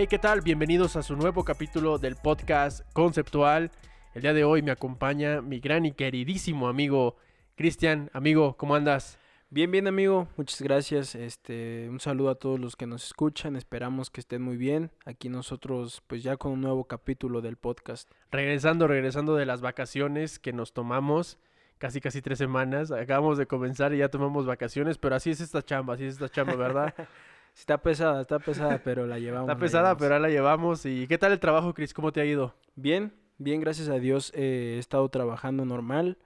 Hey, ¿qué tal? Bienvenidos a su nuevo capítulo del podcast conceptual. El día de hoy me acompaña mi gran y queridísimo amigo Cristian. Amigo, ¿cómo andas? Bien, bien amigo, muchas gracias. Este, un saludo a todos los que nos escuchan. Esperamos que estén muy bien. Aquí nosotros, pues ya con un nuevo capítulo del podcast. Regresando, regresando de las vacaciones que nos tomamos, casi casi tres semanas. Acabamos de comenzar y ya tomamos vacaciones, pero así es esta chamba, así es esta chamba, ¿verdad? está pesada, está pesada, pero la llevamos. Está pesada, pero ahora la llevamos. ¿Y qué tal el trabajo, Chris? ¿Cómo te ha ido? Bien, bien, gracias a Dios. Eh, he estado trabajando normal.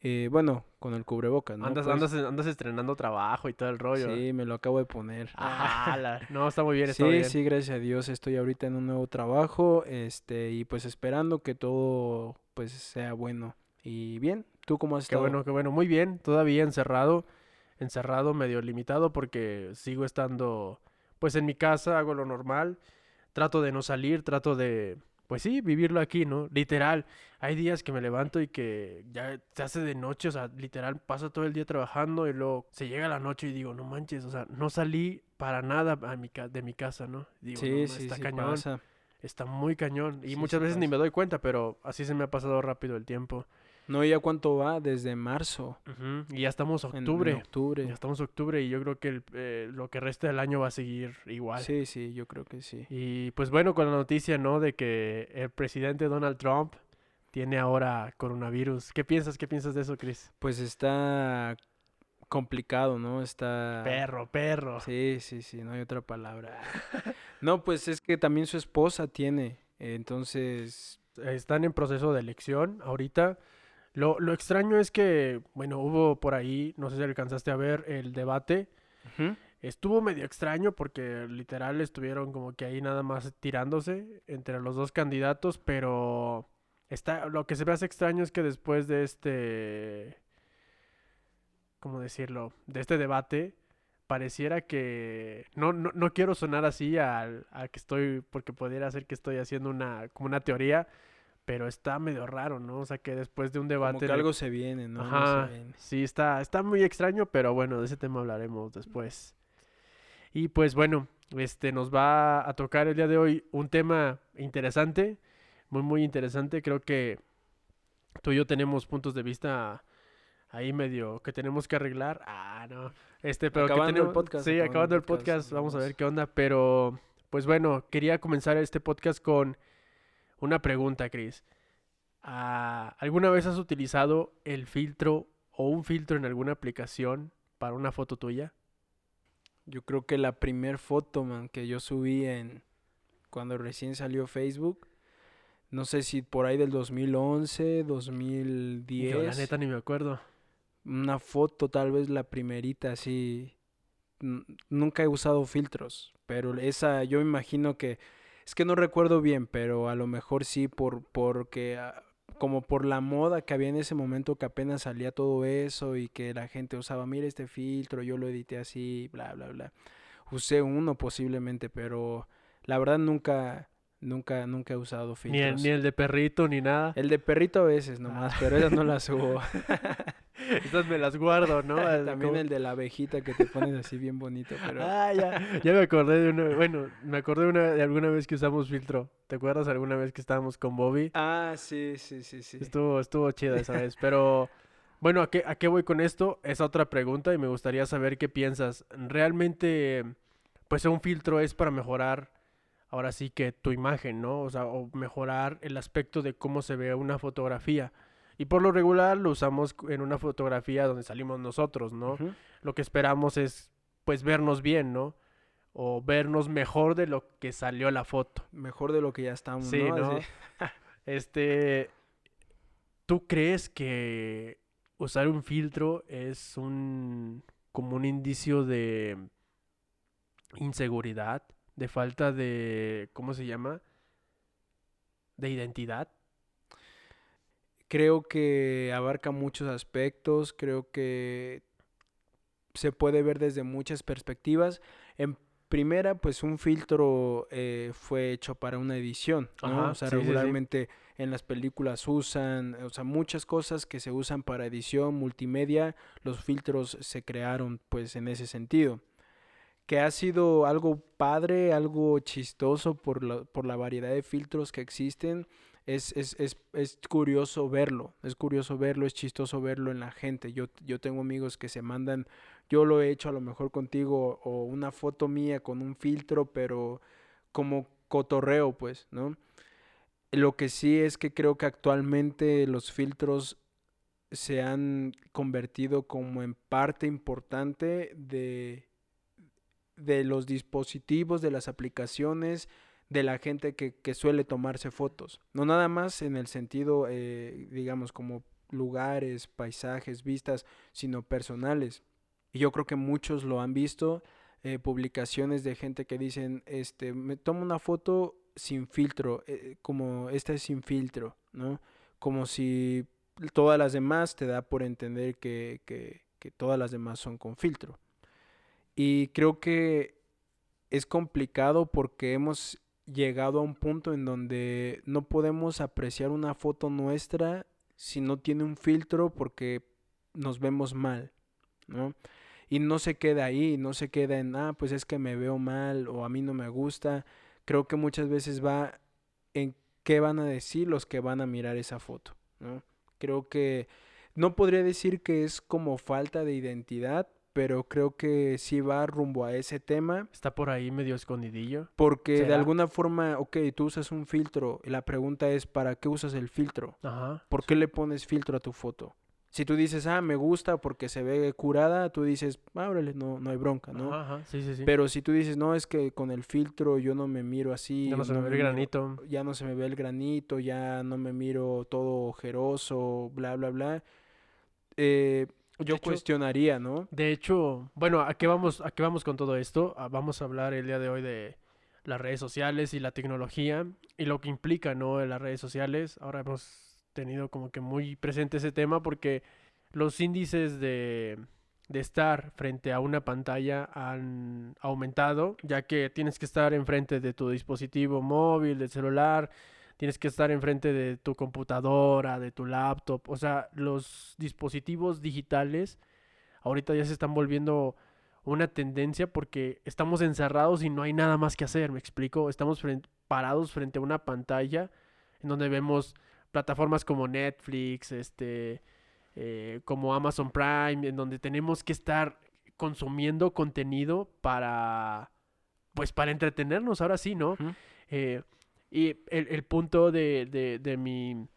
Eh, bueno, con el cubrebocas, ¿no? Andas, Pues, andas, andas estrenando trabajo y todo el rollo. Sí, me lo acabo de poner. Ah, la- no, está muy bien, está Sí, bien. sí, gracias a Dios estoy ahorita en un nuevo trabajo, este, y pues esperando que todo pues sea bueno. Y bien, ¿tú cómo has Qué estado? bueno, qué bueno. Muy bien, todavía encerrado, encerrado, medio limitado porque sigo estando pues en mi casa, hago lo normal, trato de no salir, trato de, pues sí, vivirlo aquí, ¿no? Literal, hay días que me levanto y que ya se hace de noche, o sea, literal, pasa todo el día trabajando y luego se llega la noche y digo, no manches, o sea, no salí para nada a mi ca- de mi casa, ¿no? Digo, Sí, "No, sí, está sí cañón, pasa. está muy cañón y muchas veces ni me doy cuenta, pero así se me ha pasado rápido el tiempo. No, ¿ya cuánto va? Desde marzo, Y ya estamos en- en octubre. octubre. Ya estamos octubre y yo creo que el, eh, lo que resta del año va a seguir igual. Sí, sí, yo creo que sí. Y pues bueno, con la noticia, ¿no? De que el presidente Donald Trump tiene ahora coronavirus. ¿Qué piensas? ¿Qué piensas de eso, Chris? Pues está complicado, ¿no? Está... Perro, perro. Sí, sí, sí, no hay otra palabra. No, pues es que también su esposa tiene, entonces... Están en proceso de elección ahorita. Lo, lo extraño es que, bueno, hubo por ahí, no sé si alcanzaste a ver el debate. Estuvo medio extraño porque literal estuvieron como que ahí nada más tirándose entre los dos candidatos, pero está lo que se me hace extraño es que después de este ¿cómo decirlo? de este debate pareciera que no no, no quiero sonar así al a que estoy porque pudiera ser que estoy haciendo una como una teoría, pero está medio raro, ¿no? O sea, que después de un debate Como que el algo se viene, ¿no? Se Ajá, viene. sí, está, está muy extraño, pero bueno, de ese tema hablaremos después. Y pues bueno, este nos va a tocar el día de hoy un tema interesante, muy muy interesante. Creo que tú y yo tenemos puntos de vista ahí medio que tenemos que arreglar. Ah, no. Este, pero que Acabando el tenemos- podcast, Sí, acabando acabando el el podcast, podcast, vamos a ver qué onda, pero pues bueno, quería comenzar este podcast con una pregunta, Chris. Ah, ¿Alguna vez has utilizado el filtro o un filtro en alguna aplicación para una foto tuya? Yo creo que la primer foto, man, que yo subí en cuando recién salió Facebook, no sé si por ahí del 2011, 2010, Yo la neta ni me acuerdo. una foto tal vez la primerita así. Nunca he usado filtros, pero esa yo imagino que es que no recuerdo bien, pero a lo mejor sí por porque ah, como por la moda que había en ese momento que apenas salía todo eso y que la gente usaba, mira este filtro, yo lo edité así, bla, bla, bla. Usé uno posiblemente, pero la verdad nunca, nunca, nunca he usado Ni el, filtros. ni el de perrito ni nada. El de perrito a veces nomás, pero esas no las subo. Estas me las guardo, ¿no? También el de la abejita que te pones así bien bonito, pero... Ah, ya, ya me acordé de una, bueno, me acordé de, una, de alguna vez que usamos filtro. ¿Te acuerdas alguna vez que estábamos con Bobby? Ah, sí, sí, sí, sí. Estuvo, estuvo chida esa vez, pero bueno, ¿a qué, ¿a qué voy con esto? Es otra pregunta y me gustaría saber qué piensas. ¿Realmente, pues un filtro es para mejorar, ahora sí que tu imagen, ¿no? O sea, o mejorar el aspecto de cómo se ve una fotografía. Y por lo regular lo usamos en una fotografía donde salimos nosotros, ¿no? Lo que esperamos es, pues, vernos bien, ¿no? O vernos mejor de lo que salió la foto. Mejor de lo que ya estamos, Sí, ¿no? ¿no? Este, ¿tú crees que usar un filtro es un como un indicio de inseguridad, de falta de, ¿cómo se llama? De identidad. Creo que abarca muchos aspectos, creo que se puede ver desde muchas perspectivas. En primera, pues un filtro eh, fue hecho para una edición, ¿no? Ajá, o sea, sí, sí, sí. regularmente en las películas usan, o sea, muchas cosas que se usan para edición, multimedia, los filtros se crearon pues en ese sentido. Que ha sido algo padre, algo chistoso por la, por la variedad de filtros que existen. Es, es, es, es, curioso verlo, es curioso verlo, es chistoso verlo en la gente. Yo, yo tengo amigos que se mandan, yo lo he hecho a lo mejor contigo, o una foto mía con un filtro, pero como cotorreo, pues, ¿no? Lo que sí es que creo que actualmente los filtros se han convertido como en parte importante de, de los dispositivos, de las aplicaciones, de la gente que, que suele tomarse fotos. No nada más en el sentido, eh, digamos, como lugares, paisajes, vistas, sino personales. Y yo creo que muchos lo han visto, eh, publicaciones de gente que dicen, este, me tomo una foto sin filtro, eh, como esta es sin filtro, ¿no? Como si todas las demás te da por entender que, que, que todas las demás son con filtro. Y creo que es complicado porque hemos llegado a un punto en donde no podemos apreciar una foto nuestra si no tiene un filtro porque nos vemos mal, ¿no? Y no se queda ahí, no se queda en, ah, pues es que me veo mal o a mí no me gusta. Creo que muchas veces va en qué van a decir los que van a mirar esa foto, ¿no? Creo que no podría decir que es como falta de identidad, pero creo que sí va rumbo a ese tema. Está por ahí medio escondidillo. Porque de alguna forma, ok, tú usas un filtro. Y la pregunta es, ¿para qué usas el filtro? Ajá. ¿Por qué le pones filtro a tu foto? Si tú dices, ah, me gusta porque se ve curada, tú dices, ábrele, no, no hay bronca, ¿no? Ajá, sí, sí, sí. Pero si tú dices, no, es que con el filtro yo no me miro así. ya no se me ve el miro- granito. ya no se me ve el granito, ya no me miro todo ojeroso, bla, bla, bla. Eh, yo hecho- cuestionaría, ¿no? De hecho, bueno, ¿a qué vamos, a qué vamos con todo esto? Ah, Vamos a hablar el día de hoy de las redes sociales y la tecnología y lo que implica, ¿no? En las redes sociales. Ahora hemos tenido como que muy presente ese tema porque los índices de, de estar frente a una pantalla han aumentado, ya que tienes que estar enfrente de tu dispositivo móvil, del celular, tienes que estar enfrente de tu computadora, de tu laptop, o sea, los dispositivos digitales ahorita ya se están volviendo una tendencia porque estamos encerrados y no hay nada más que hacer, ¿me explico? Estamos parados frente a una pantalla en donde vemos plataformas como Netflix, este, eh, como Amazon Prime, en donde tenemos que estar consumiendo contenido para, pues, para entretenernos, ahora sí, ¿no? Ujú. Eh, y el, el punto de, de, de mi,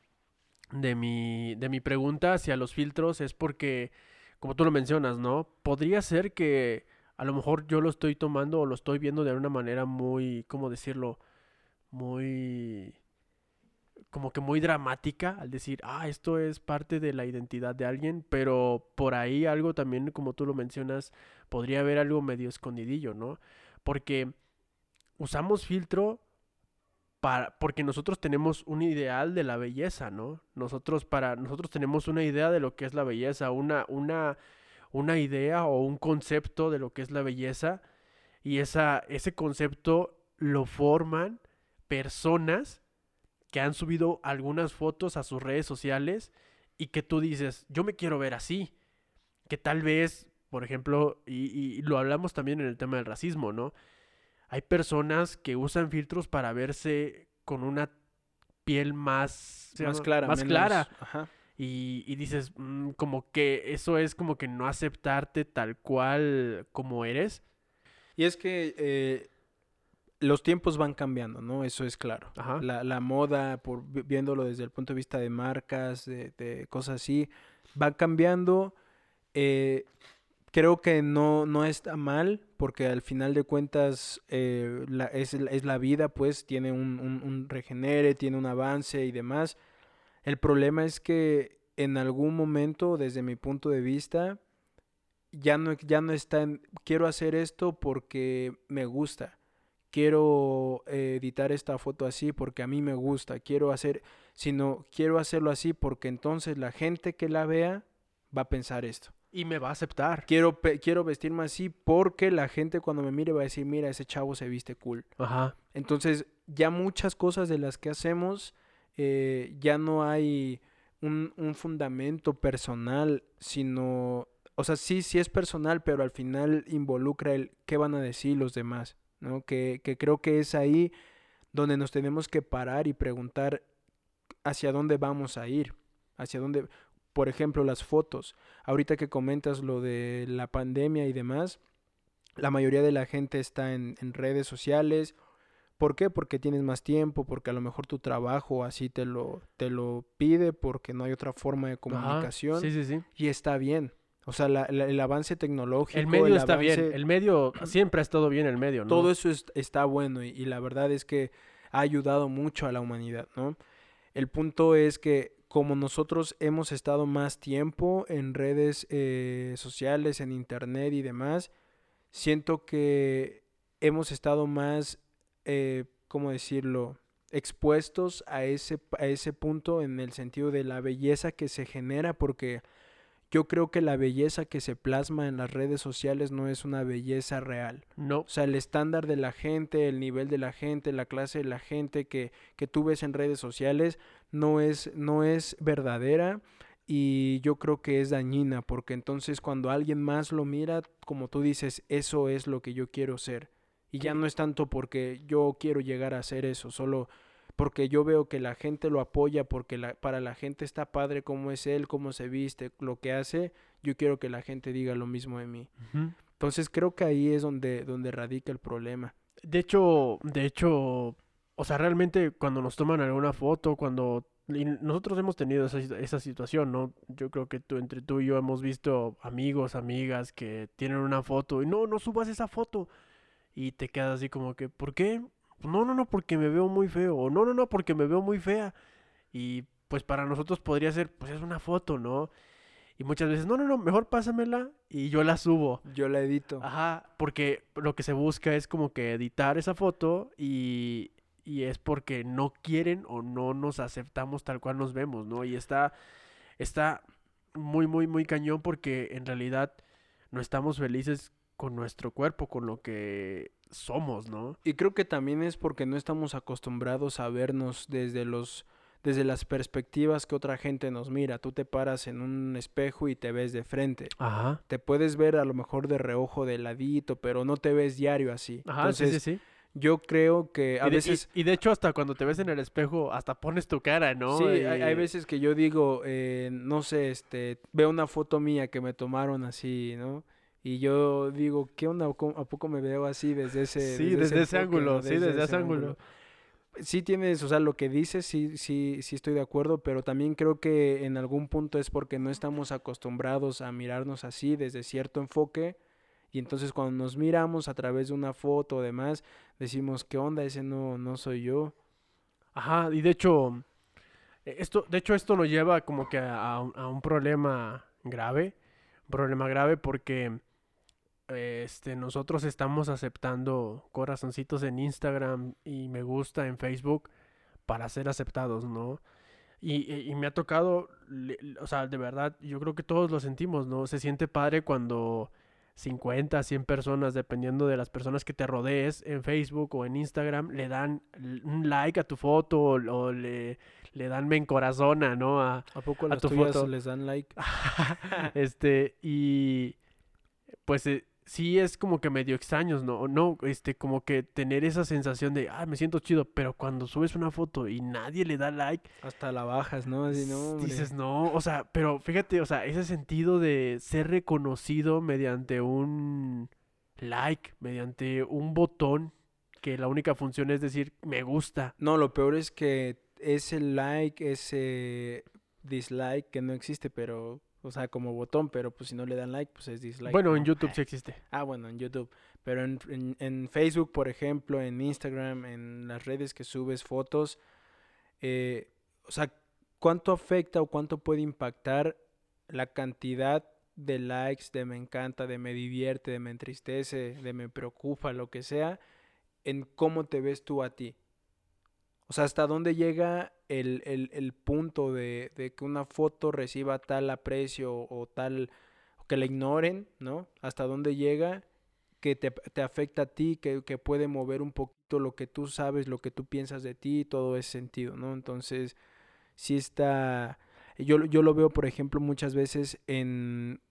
de, mi, de mi pregunta hacia los filtros es porque, como tú lo mencionas, ¿no? Podría ser que a lo mejor yo lo estoy tomando o lo estoy viendo de una manera muy, ¿cómo decirlo? Muy... como que muy dramática al decir, ah, esto es parte de la identidad de alguien, pero por ahí algo también, como tú lo mencionas, podría haber algo medio escondidillo, ¿no? Porque usamos filtro porque nosotros tenemos un ideal de la belleza, ¿no? Nosotros para nosotros tenemos una idea de lo que es la belleza, una una una idea o un concepto de lo que es la belleza y esa ese concepto lo forman personas que han subido algunas fotos a sus redes sociales y que tú dices, yo me quiero ver así, que tal vez, por ejemplo, y lo hablamos también en el tema del racismo, ¿no? Hay personas que usan filtros para verse con una piel más, más llama? clara. más menos- clara. Ajá. Y, y dices, mm, como que eso es como que no aceptarte tal cual como eres. Y es que eh, los tiempos van cambiando, ¿no? Eso es claro. Ajá. La, la moda, por vi- viéndolo desde el punto de vista de marcas, de, de cosas así, va cambiando. Eh, creo que no, no está mal, porque al final de cuentas eh, es, es la vida, pues tiene un, un- un regenere, tiene un avance y demás. El problema es que en algún momento, desde mi punto de vista, ya no, ya no está en, quiero hacer esto porque me gusta. Quiero eh, editar esta foto así porque a mí me gusta. Quiero hacer, sino quiero hacerlo así porque entonces la gente que la vea va a pensar esto. Y me va a aceptar. Quiero, quiero vestirme así porque la gente cuando me mire va a decir, mira, ese chavo se viste cool. Ajá. Entonces, ya muchas cosas de las que hacemos, eh, ya no hay un, un fundamento personal, sino o sea, sí, sí es personal, pero al final involucra el qué van a decir los demás, ¿no? Que, que creo que es ahí donde nos tenemos que parar y preguntar hacia dónde vamos a ir, hacia dónde, por ejemplo, las fotos. Ahorita que comentas lo de la pandemia y demás, la mayoría de la gente está en, en redes sociales. ¿Por qué? Porque tienes más tiempo, porque a lo mejor tu trabajo así te lo, te lo pide, porque no hay otra forma de Ajá, comunicación. Sí, sí, sí. Y está bien. O sea, la- la- el avance tecnológico. El medio está bien. El medio siempre ha estado bien el medio, ¿no? Todo eso es- está bueno y, y la verdad es que ha ayudado mucho a la humanidad, ¿no? El punto es que como nosotros hemos estado más tiempo en redes eh, sociales, en internet y demás, siento que hemos estado más, eh, ¿cómo decirlo? expuestos a ese, a ese punto en el sentido de la belleza que se genera porque yo creo que la belleza que se plasma en las redes sociales no es una belleza real. No. O sea, el estándar de la gente, el nivel de la gente, la clase de la gente que, que tú ves en redes sociales no es, no es verdadera y yo creo que es dañina porque entonces cuando alguien más lo mira, como tú dices, eso es lo que yo quiero ser. Y ya no es tanto porque yo quiero llegar a hacer eso, solo porque yo veo que la gente lo apoya, porque la, para la gente está padre cómo es él, cómo se viste, lo que hace, yo quiero que la gente diga lo mismo de mí. Entonces creo que ahí es donde, donde radica el problema. De hecho, de hecho, o sea, realmente cuando nos toman alguna foto, cuando y nosotros hemos tenido esa, esa situación, ¿no? Yo creo que tú, entre tú y yo hemos visto amigos, amigas que tienen una foto y no, no subas esa foto. Y te quedas así como que, ¿por qué? No, no, no, porque me veo muy feo. O no, no, no, porque me veo muy fea. Y pues para nosotros podría ser, pues es una foto, ¿no? Y muchas veces, no, no, no, mejor pásamela y yo la subo. Yo la edito. Ajá, porque lo que se busca es como que editar esa foto y, y es porque no quieren o no nos aceptamos tal cual nos vemos, ¿no? Y está, está muy, muy, muy cañón porque en realidad no estamos felices con nuestro cuerpo, con lo que somos, ¿no? Y creo que también es porque no estamos acostumbrados a vernos desde los desde las perspectivas que otra gente nos mira. Tú te paras en un espejo y te ves de frente. Ajá. Te puedes ver a lo mejor de reojo, de ladito, pero no te ves diario así. Ajá, sí, Entonces, sí, sí. yo creo que a y, de, veces y de hecho hasta cuando te ves en el espejo hasta pones tu cara, ¿no? Sí, hay, hay veces que yo digo, eh, no sé, este, veo una foto mía que me tomaron así, ¿no? Y yo digo, ¿qué onda? ¿Cómo- ¿A poco me veo así desde ese Sí, desde ese enfoque, ángulo, sí, desde ese ángulo. Sí tienes, o sea, lo que dices, sí, sí, sí estoy de acuerdo, pero también creo que en algún punto es porque no estamos acostumbrados a mirarnos así desde cierto enfoque. Y entonces cuando nos miramos a través de una foto o demás, decimos, ¿qué onda? Ese no, no soy yo. Ajá, y de hecho, eh, esto, de hecho esto nos lleva como que a, a un- problema grave, un problema grave porque este, nosotros estamos aceptando corazoncitos en Instagram y me gusta en Facebook para ser aceptados, ¿no? Y, y- y me ha tocado, o sea, de verdad, yo creo que todos lo sentimos, ¿no? Se siente padre cuando 50, 100 personas, dependiendo de las personas que te rodees en Facebook o en Instagram, le dan un like a tu foto o, o le, le dan me encorazona, ¿no? A, ¿A poco A tu foto. les dan like? este, y pues eh, sí es como que medio extraños, ¿no? No, este, como que tener esa sensación de, ah, me siento chido, pero cuando subes una foto y nadie le da like, Hasta la bajas, ¿no? Así, no, dices, no, o sea, pero fíjate, o sea, ese sentido de ser reconocido mediante un like, mediante un botón, que la única función es decir, me gusta. No, lo peor es que ese like, ese dislike que no existe, pero, o sea, como botón, pero pues si no le dan like, pues es dislike. bueno, en. YouTube sí existe. Ah, bueno, en YouTube. Pero en, en- en Facebook, por ejemplo, en Instagram, en las redes que subes fotos, eh, o sea, ¿cuánto afecta o cuánto puede impactar la cantidad de likes, de me encanta, de me divierte, de me entristece, de me preocupa, lo que sea, en cómo te ves tú a ti? O sea, ¿hasta dónde llega el, el- el punto de, de que una foto reciba tal aprecio o tal, que la ignoren, ¿no? ¿Hasta dónde llega que te, te afecta a ti, que, que puede mover un poquito lo que tú sabes, lo que tú piensas de ti, todo ese sentido, ¿no? Entonces, sí está, yo, yo lo veo, por ejemplo, muchas veces en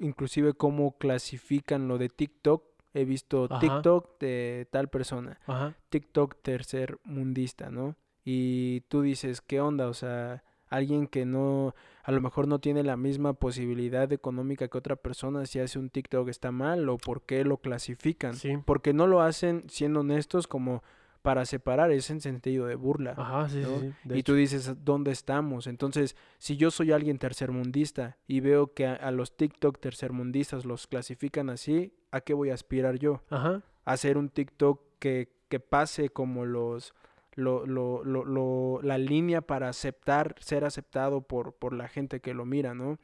inclusive cómo clasifican lo de TikTok. He visto Ajá. TikTok de tal persona, Ajá. TikTok tercer mundista, ¿no? Y tú dices, ¿qué onda? O sea, alguien que no, a lo mejor no tiene la misma posibilidad económica que otra persona, si hace un TikTok está mal o por qué lo clasifican. Sí. Porque no lo hacen siendo honestos como para separar, es en sentido de burla. Ajá, sí, ¿no? sí, y hecho. tú dices, ¿dónde estamos? Entonces, si yo soy alguien tercermundista y veo que a, a los TikTok tercermundistas los clasifican así, ¿a qué voy a aspirar yo? Ajá. A hacer un TikTok que, que pase como los... Lo, lo, lo, lo- la línea para aceptar, ser aceptado por, por la gente que lo mira, ¿no?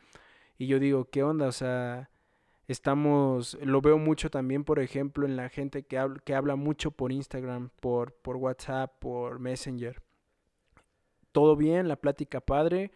Y yo digo, ¿qué onda? O sea, estamos, lo veo mucho también, por ejemplo, en la gente que habla, que habla mucho por Instagram, por, por WhatsApp, por Messenger. Todo bien, la plática padre,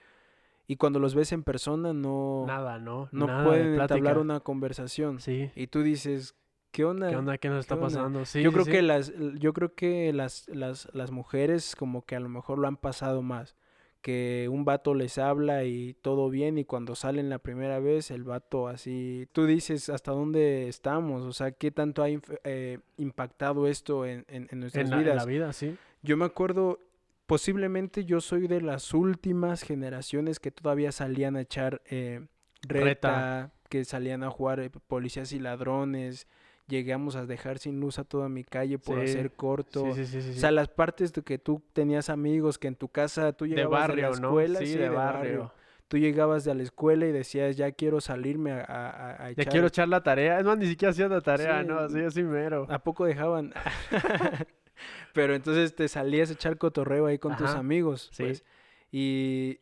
y cuando los ves en persona no, Nada, ¿no? no Nada pueden entablar una conversación. Sí. Y tú dices, ¿qué onda? ¿Qué onda? ¿Qué nos está pasando? Sí, yo sí, creo sí. que las, yo creo que las, las, las mujeres como que a lo mejor lo han pasado más. Que un vato les habla y todo bien y cuando salen la primera vez el vato así, tú dices hasta dónde estamos, o sea, qué tanto ha eh, impactado esto en, en- en nuestras en la, en vidas. la vida, sí. Yo me acuerdo, posiblemente yo soy de las últimas generaciones que todavía salían a echar eh, reta, Reta. que salían a jugar eh, policías y ladrones. Llegamos a dejar sin luz a toda mi calle por Sí, hacer corto. Sí, sí, O sea, las partes de que tú tenías amigos, que en tu casa tú de llegabas de, barrio, la ¿no? escuela, Sí, sí, de, barrio. Tú llegabas de la escuela y decías, ya quiero salirme a, a- a- a Ya echar. quiero echar la tarea. Es más, ni siquiera hacías la tarea, Sí, ¿no? Así, así mero. ¿A poco dejaban? Pero entonces te salías a echar cotorreo ahí con tus amigos. sí. pues. Y,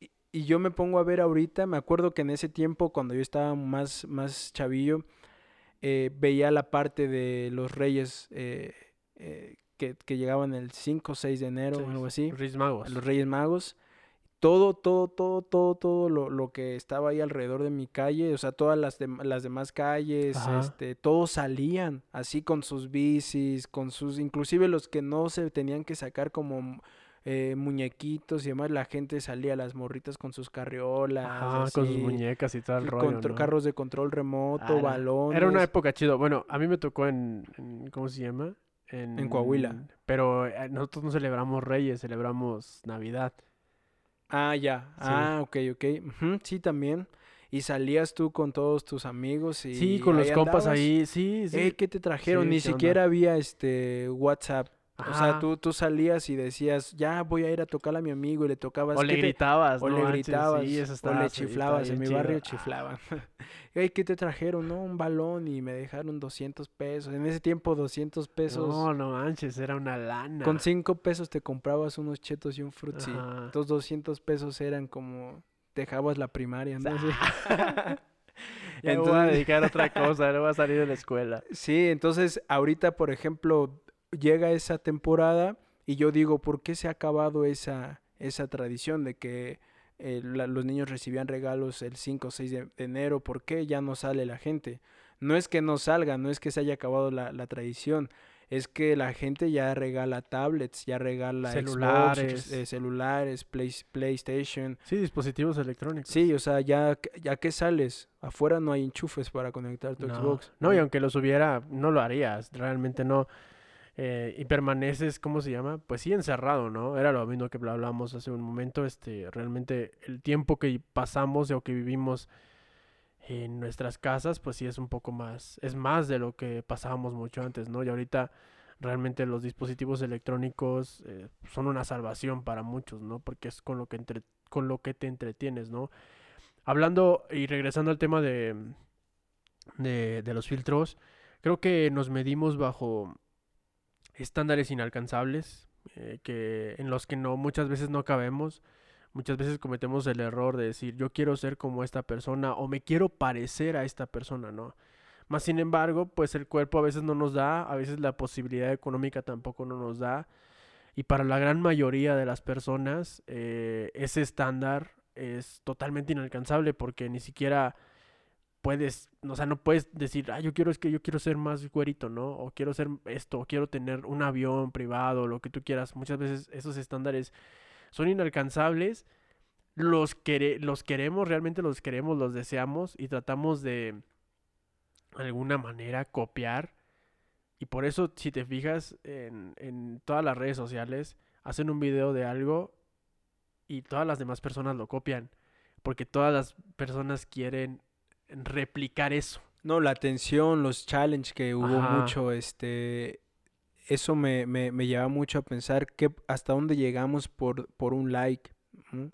y- y yo me pongo a ver ahorita, me acuerdo que en ese tiempo, cuando yo estaba más, más chavillo, eh, veía la parte de los reyes eh, eh, que, que llegaban el 5 o 6 de enero Sí, o algo así. Reyes Magos. Los Reyes Magos. Todo, todo, todo, todo, todo lo, lo que estaba ahí alrededor de mi calle, o sea, todas las, las demás calles, Ajá. este, todos salían así con sus bicis, con sus, inclusive los que no se tenían que sacar como eh, muñequitos y demás, la gente salía, las morritas con sus carriolas, Ajá, con sus muñecas y todo el y rollo, carros de control remoto, Ah, balones. Era una época chido. Bueno, a mí me tocó en, en- ¿cómo se llama? En, Coahuila. Pero eh, nosotros no celebramos Reyes, celebramos Navidad. Ah, ya. Sí. Ah, ok, ok. Sí, también. Y salías tú con todos tus amigos y Sí, con los compas andabas. ahí, sí, sí. Eh, ¿qué te trajeron? Sí, Ni siquiera había este WhatsApp. O sea, tú, tú salías y decías, ya voy a ir a tocarle a mi amigo y le tocabas. O le ¿qué te- gritabas, o no le manches, gritabas, sí, eso o estaba- le sí, estaba chiflabas. En mi chido. barrio Ah, chiflaban. Ey, ¿qué te trajeron? No, un balón y me dejaron 200 pesos. En ese tiempo 200 pesos. No, no manches, era una lana. Con 5 pesos te comprabas unos chetos y un frutzi. Entonces 200 pesos eran como dejabas la primaria, ¿no? Ya me voy a Entonces- dedicar a otra cosa, no voy a salir de la escuela. Sí, entonces ahorita, por ejemplo, llega esa temporada y yo digo, ¿por qué se ha acabado esa, esa tradición de que eh, la- los niños recibían regalos el 5 o 6 de, de enero? ¿Por qué ya no sale la gente? No es que no salga, no es que se haya acabado la, la tradición, es que la gente ya regala tablets, ya regala Xbox, Celulares. eh, celulares, Play- PlayStation. Sí, dispositivos electrónicos. Sí, o sea, ya, ya que sales, afuera no hay enchufes para conectar tu no. Xbox. No, y aunque los hubiera, no lo harías, realmente no. Eh, y permaneces, ¿cómo se llama? Pues sí, encerrado, ¿no? Era lo mismo que hablábamos hace un momento, este, realmente el tiempo que pasamos o que vivimos en nuestras casas, pues sí es un poco más, es más de lo que pasábamos mucho antes, ¿no? Y ahorita realmente los dispositivos electrónicos eh, son una salvación para muchos, ¿no? Porque es con lo que entre, con lo que te entretienes, ¿no? Hablando y regresando al tema de, de, de los filtros, creo que nos medimos bajo estándares inalcanzables, eh, que en los que no muchas veces no cabemos. Muchas veces cometemos el error de decir yo quiero ser como esta persona o me quiero parecer a esta persona, ¿no? Más sin embargo, pues el cuerpo a veces no nos da, a veces la posibilidad económica tampoco no nos da. Y para la gran mayoría de las personas, eh, ese estándar es totalmente inalcanzable porque ni siquiera puedes, o sea, no puedes decir, ah, yo quiero, es que yo quiero ser más güerito, ¿no? O quiero ser esto, o quiero tener un avión privado, lo que tú quieras. Muchas veces esos estándares son inalcanzables. los, quere- los queremos, realmente los queremos, los deseamos y tratamos de alguna manera copiar. Y por eso, si te fijas en, en todas las redes sociales, hacen un video de algo y todas las demás personas lo copian. Porque todas las personas quieren replicar eso. No, la atención, los challenges que hubo Ajá. mucho, este, eso me, me, me lleva mucho a pensar que hasta dónde llegamos por, por un like.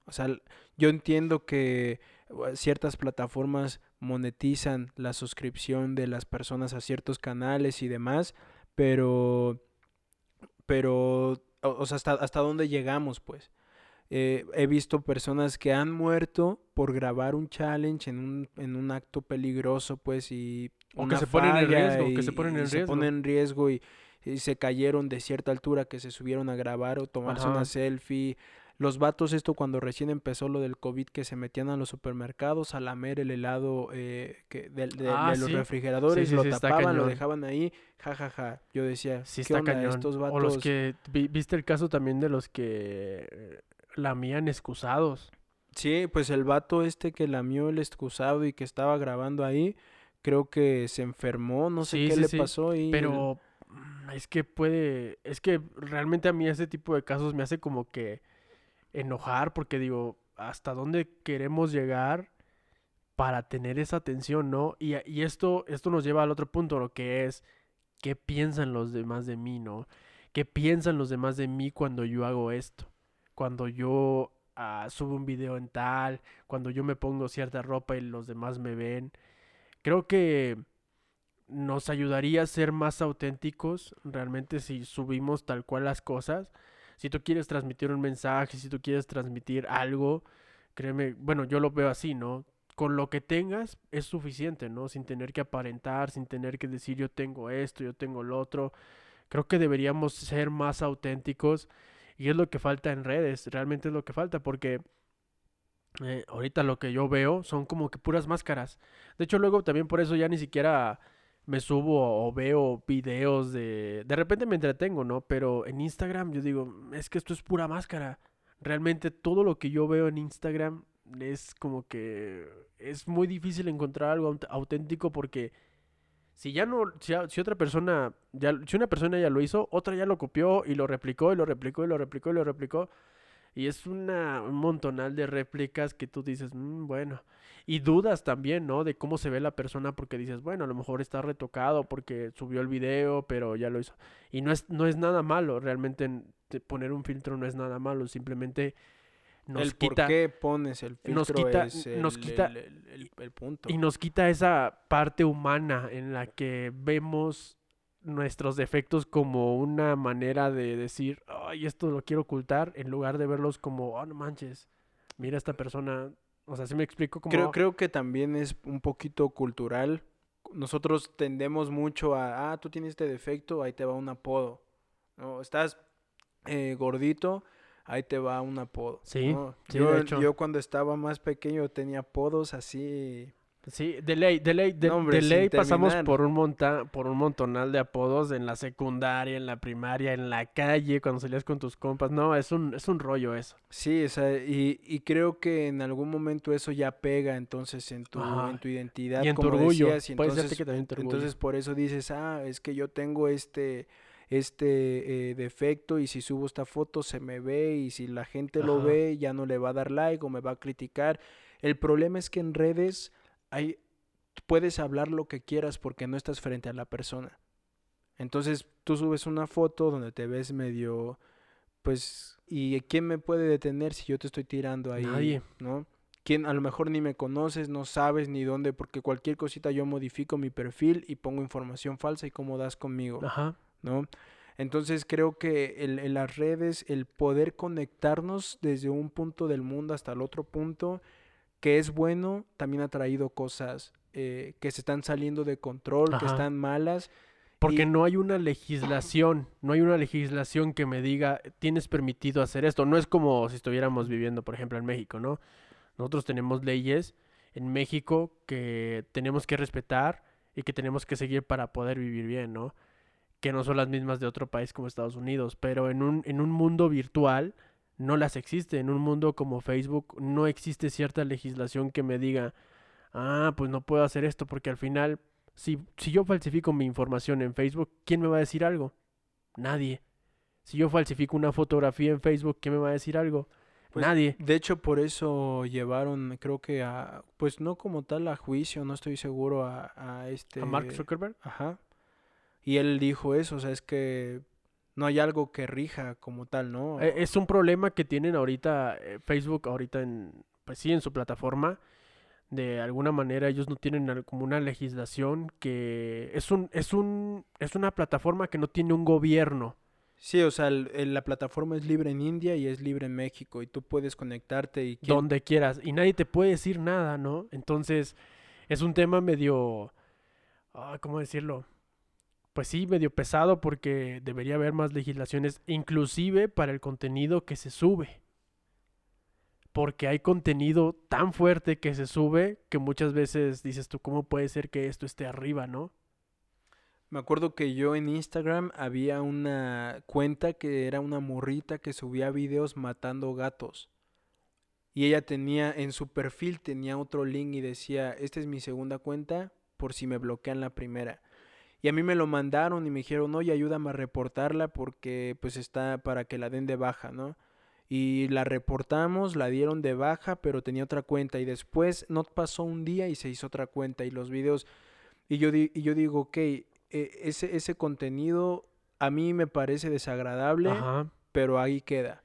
O sea, yo entiendo que uh, ciertas plataformas monetizan la suscripción de las personas a ciertos canales y demás, pero, pero, o, o sea, hasta, hasta dónde llegamos, pues. Eh, he visto personas que han muerto por grabar un challenge en un, en un acto peligroso, pues, y O que se ponen en riesgo, que se y- ponen y en se riesgo. ponen en riesgo y, y se cayeron de cierta altura que se subieron a grabar o tomarse Ajá. una selfie. Los vatos, esto cuando recién empezó lo del COVID, que se metían a los supermercados a lamer el helado eh, que de, de- Ah, de los sí. refrigeradores, Sí, sí, lo tapaban, lo dejaban ahí, jajaja. Yo decía, ¿qué está onda? O los que. vi- ¿Viste el caso también de los que eh, lamían excusados? Sí, pues el vato este que lamió el excusado y que estaba grabando ahí, creo que se enfermó, no sé Sí, qué sí, le sí, pasó y Pero mm, es que puede, es que realmente a mí ese tipo de casos me hace como que enojar porque digo, ¿hasta dónde queremos llegar para tener esa atención, no? Y, y esto, esto nos lleva al otro punto, lo que es, ¿qué piensan los demás de mí, no? ¿Qué piensan los demás de mí cuando yo hago esto? Cuando yo ah, subo un video en tal, cuando yo me pongo cierta ropa y los demás me ven. Creo que nos ayudaría a ser más auténticos realmente si subimos tal cual las cosas. Si tú quieres transmitir un mensaje, si tú quieres transmitir algo, créeme, bueno, yo lo veo así, ¿no? Con lo que tengas es suficiente, ¿no? Sin tener que aparentar, sin tener que decir yo tengo esto, yo tengo lo otro. Creo que deberíamos ser más auténticos y es lo que falta en redes, realmente es lo que falta porque eh, ahorita lo que yo veo son como que puras máscaras. De hecho, luego también por eso ya ni siquiera me subo o veo videos de... De repente me entretengo, ¿no? Pero en Instagram yo digo, es que esto es pura máscara. Realmente todo lo que yo veo en Instagram es como que es muy difícil encontrar algo aut- auténtico porque si ya no, si, si otra persona, ya, si una persona ya lo hizo, otra ya lo copió y lo replicó y lo replicó y lo replicó y lo replicó. Y es una, un montonal de réplicas que tú dices, "Mm, bueno. Y dudas también, ¿no? De cómo se ve la persona porque dices, bueno, a lo mejor está retocado porque subió el video, pero ya lo hizo. Y no es, no es nada malo, realmente en- te- poner un filtro no es nada malo, simplemente nos el quita por qué pones el filtro nos quita- es el, nos quita- el- punto. y nos quita esa parte humana en la que vemos nuestros defectos como una manera de decir, ay, esto lo quiero ocultar, en lugar de verlos como, oh, no manches, mira esta persona, o sea, si me explico como... Creo, creo que también es un poquito cultural. Nosotros tendemos mucho a, ah, tú tienes este defecto, ahí te va un apodo. ¿no? Estás eh, gordito, ahí te va un apodo. Sí, ¿no? sí, yo, de hecho. yo cuando estaba más pequeño tenía apodos así. Sí, de ley, de ley, de, No, hombre, de sin ley pasamos por un monta, por un montonal de apodos en la secundaria, en la primaria, en la calle, cuando salías con tus compas. No, es un, es un rollo eso. Sí, o sea, y, y creo que en algún momento eso ya pega entonces en tu, en tu identidad. Y en tu como orgullo. decías, y Puede ser entonces que también tu orgullo. Entonces por eso dices, ah, es que yo tengo este, este eh, defecto y si subo esta foto se me ve y si la gente lo ve ya no le va a dar like o me va a criticar. El problema es que en redes hay, puedes hablar lo que quieras porque no estás frente a la persona. Entonces tú subes una foto donde te ves medio, pues, ¿y quién me puede detener si yo te estoy tirando ahí? Nadie. ¿No? Quién a lo mejor ni me conoces, no sabes ni dónde, porque cualquier cosita yo modifico mi perfil y pongo información falsa y cómo das conmigo, Ajá. ¿No? Entonces creo que el, en las redes, el poder conectarnos desde un punto del mundo hasta el otro punto, que es bueno, también ha traído cosas eh, que se están saliendo de control, que están malas. Porque Y- no hay una legislación, no hay una legislación que me diga, tienes permitido hacer esto. No es como si estuviéramos viviendo, por ejemplo, en México, ¿no? Nosotros tenemos leyes en México que tenemos que respetar y que tenemos que seguir para poder vivir bien, ¿no? Que no son las mismas de otro país como Estados Unidos, pero en un, en un mundo virtual no las existe. En un mundo como Facebook no existe cierta legislación que me diga, ah, pues no puedo hacer esto porque al final, si, si yo falsifico mi información en Facebook, ¿quién me va a decir algo? Nadie. Si yo falsifico una fotografía en Facebook, ¿quién me va a decir algo? Pues, Nadie. De hecho, por eso llevaron, creo que a, pues no como tal a juicio, no estoy seguro a, a este... ¿A Mark Zuckerberg? Ajá. Y él dijo eso, o sea, es que no hay algo que rija como tal, ¿no? Eh, Es un problema que tienen ahorita eh, Facebook, ahorita en, pues sí, en su plataforma. De alguna manera ellos no tienen como una legislación que es un, es un, es una plataforma que no tiene un gobierno. Sí, o sea, el- el- la plataforma es libre en India y es libre en México y tú puedes conectarte y quién- donde quieras y nadie te puede decir nada, ¿no? Entonces es un tema medio, ah, ¿cómo decirlo? Pues sí, medio pesado porque debería haber más legislaciones, inclusive para el contenido que se sube. Porque hay contenido tan fuerte que se sube que muchas veces dices tú, ¿cómo puede ser que esto esté arriba, no? Me acuerdo que yo en Instagram había una cuenta que era una morrita que subía videos matando gatos. Y ella tenía en su perfil tenía otro link y decía, "Esta es mi segunda cuenta por si me bloquean la primera." Y a mí me lo mandaron y me dijeron, "Oye, ayúdame a reportarla porque pues está para que la den de baja, ¿no?" Y la reportamos, la dieron de baja, pero tenía otra cuenta y después no pasó un día y se hizo otra cuenta y los videos y yo, di- y yo digo, ok, eh, ese, ese contenido a mí me parece desagradable, Ajá. pero ahí queda.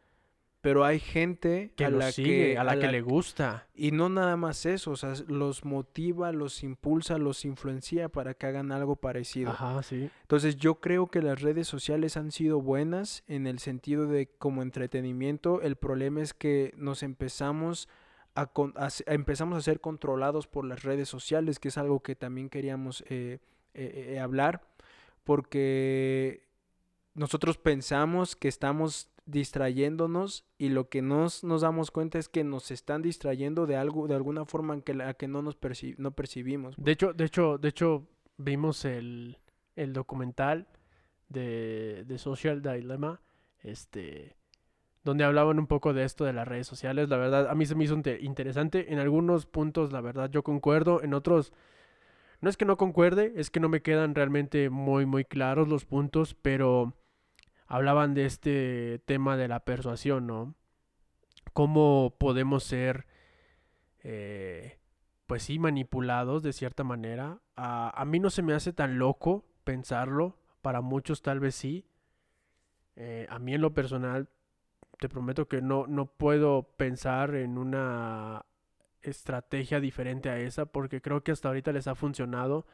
Pero hay gente Que a la sigue, que, a la a que la- le gusta. y no nada más eso, o sea, los motiva, los impulsa, los influencia para que hagan algo parecido. Ajá, sí. Entonces yo creo que las redes sociales han sido buenas en el sentido de como entretenimiento. El problema es que nos empezamos a, con- a se- a- empezamos a ser controlados por las redes sociales, que es algo que también queríamos eh, eh, eh, hablar, porque nosotros pensamos que estamos distrayéndonos y lo que nos, nos damos cuenta es que nos están distrayendo de algo, de alguna forma en que, la que no nos perci- no percibimos. De hecho, de hecho, de hecho, vimos el, el documental de, de Social Dilemma, este, donde hablaban un poco de esto de las redes sociales. La verdad, a mí se me hizo inte- interesante. En algunos puntos, la verdad, yo concuerdo. En otros, no es que no concuerde, es que no me quedan realmente muy, muy claros los puntos, pero hablaban de este tema de la persuasión, ¿no? Cómo podemos ser, eh, pues sí, manipulados de cierta manera. A, a mí no se me hace tan loco pensarlo, para muchos tal vez sí. Eh, a mí en lo personal, te prometo que no, no puedo pensar en una estrategia diferente a esa, porque creo que hasta ahorita les ha funcionado.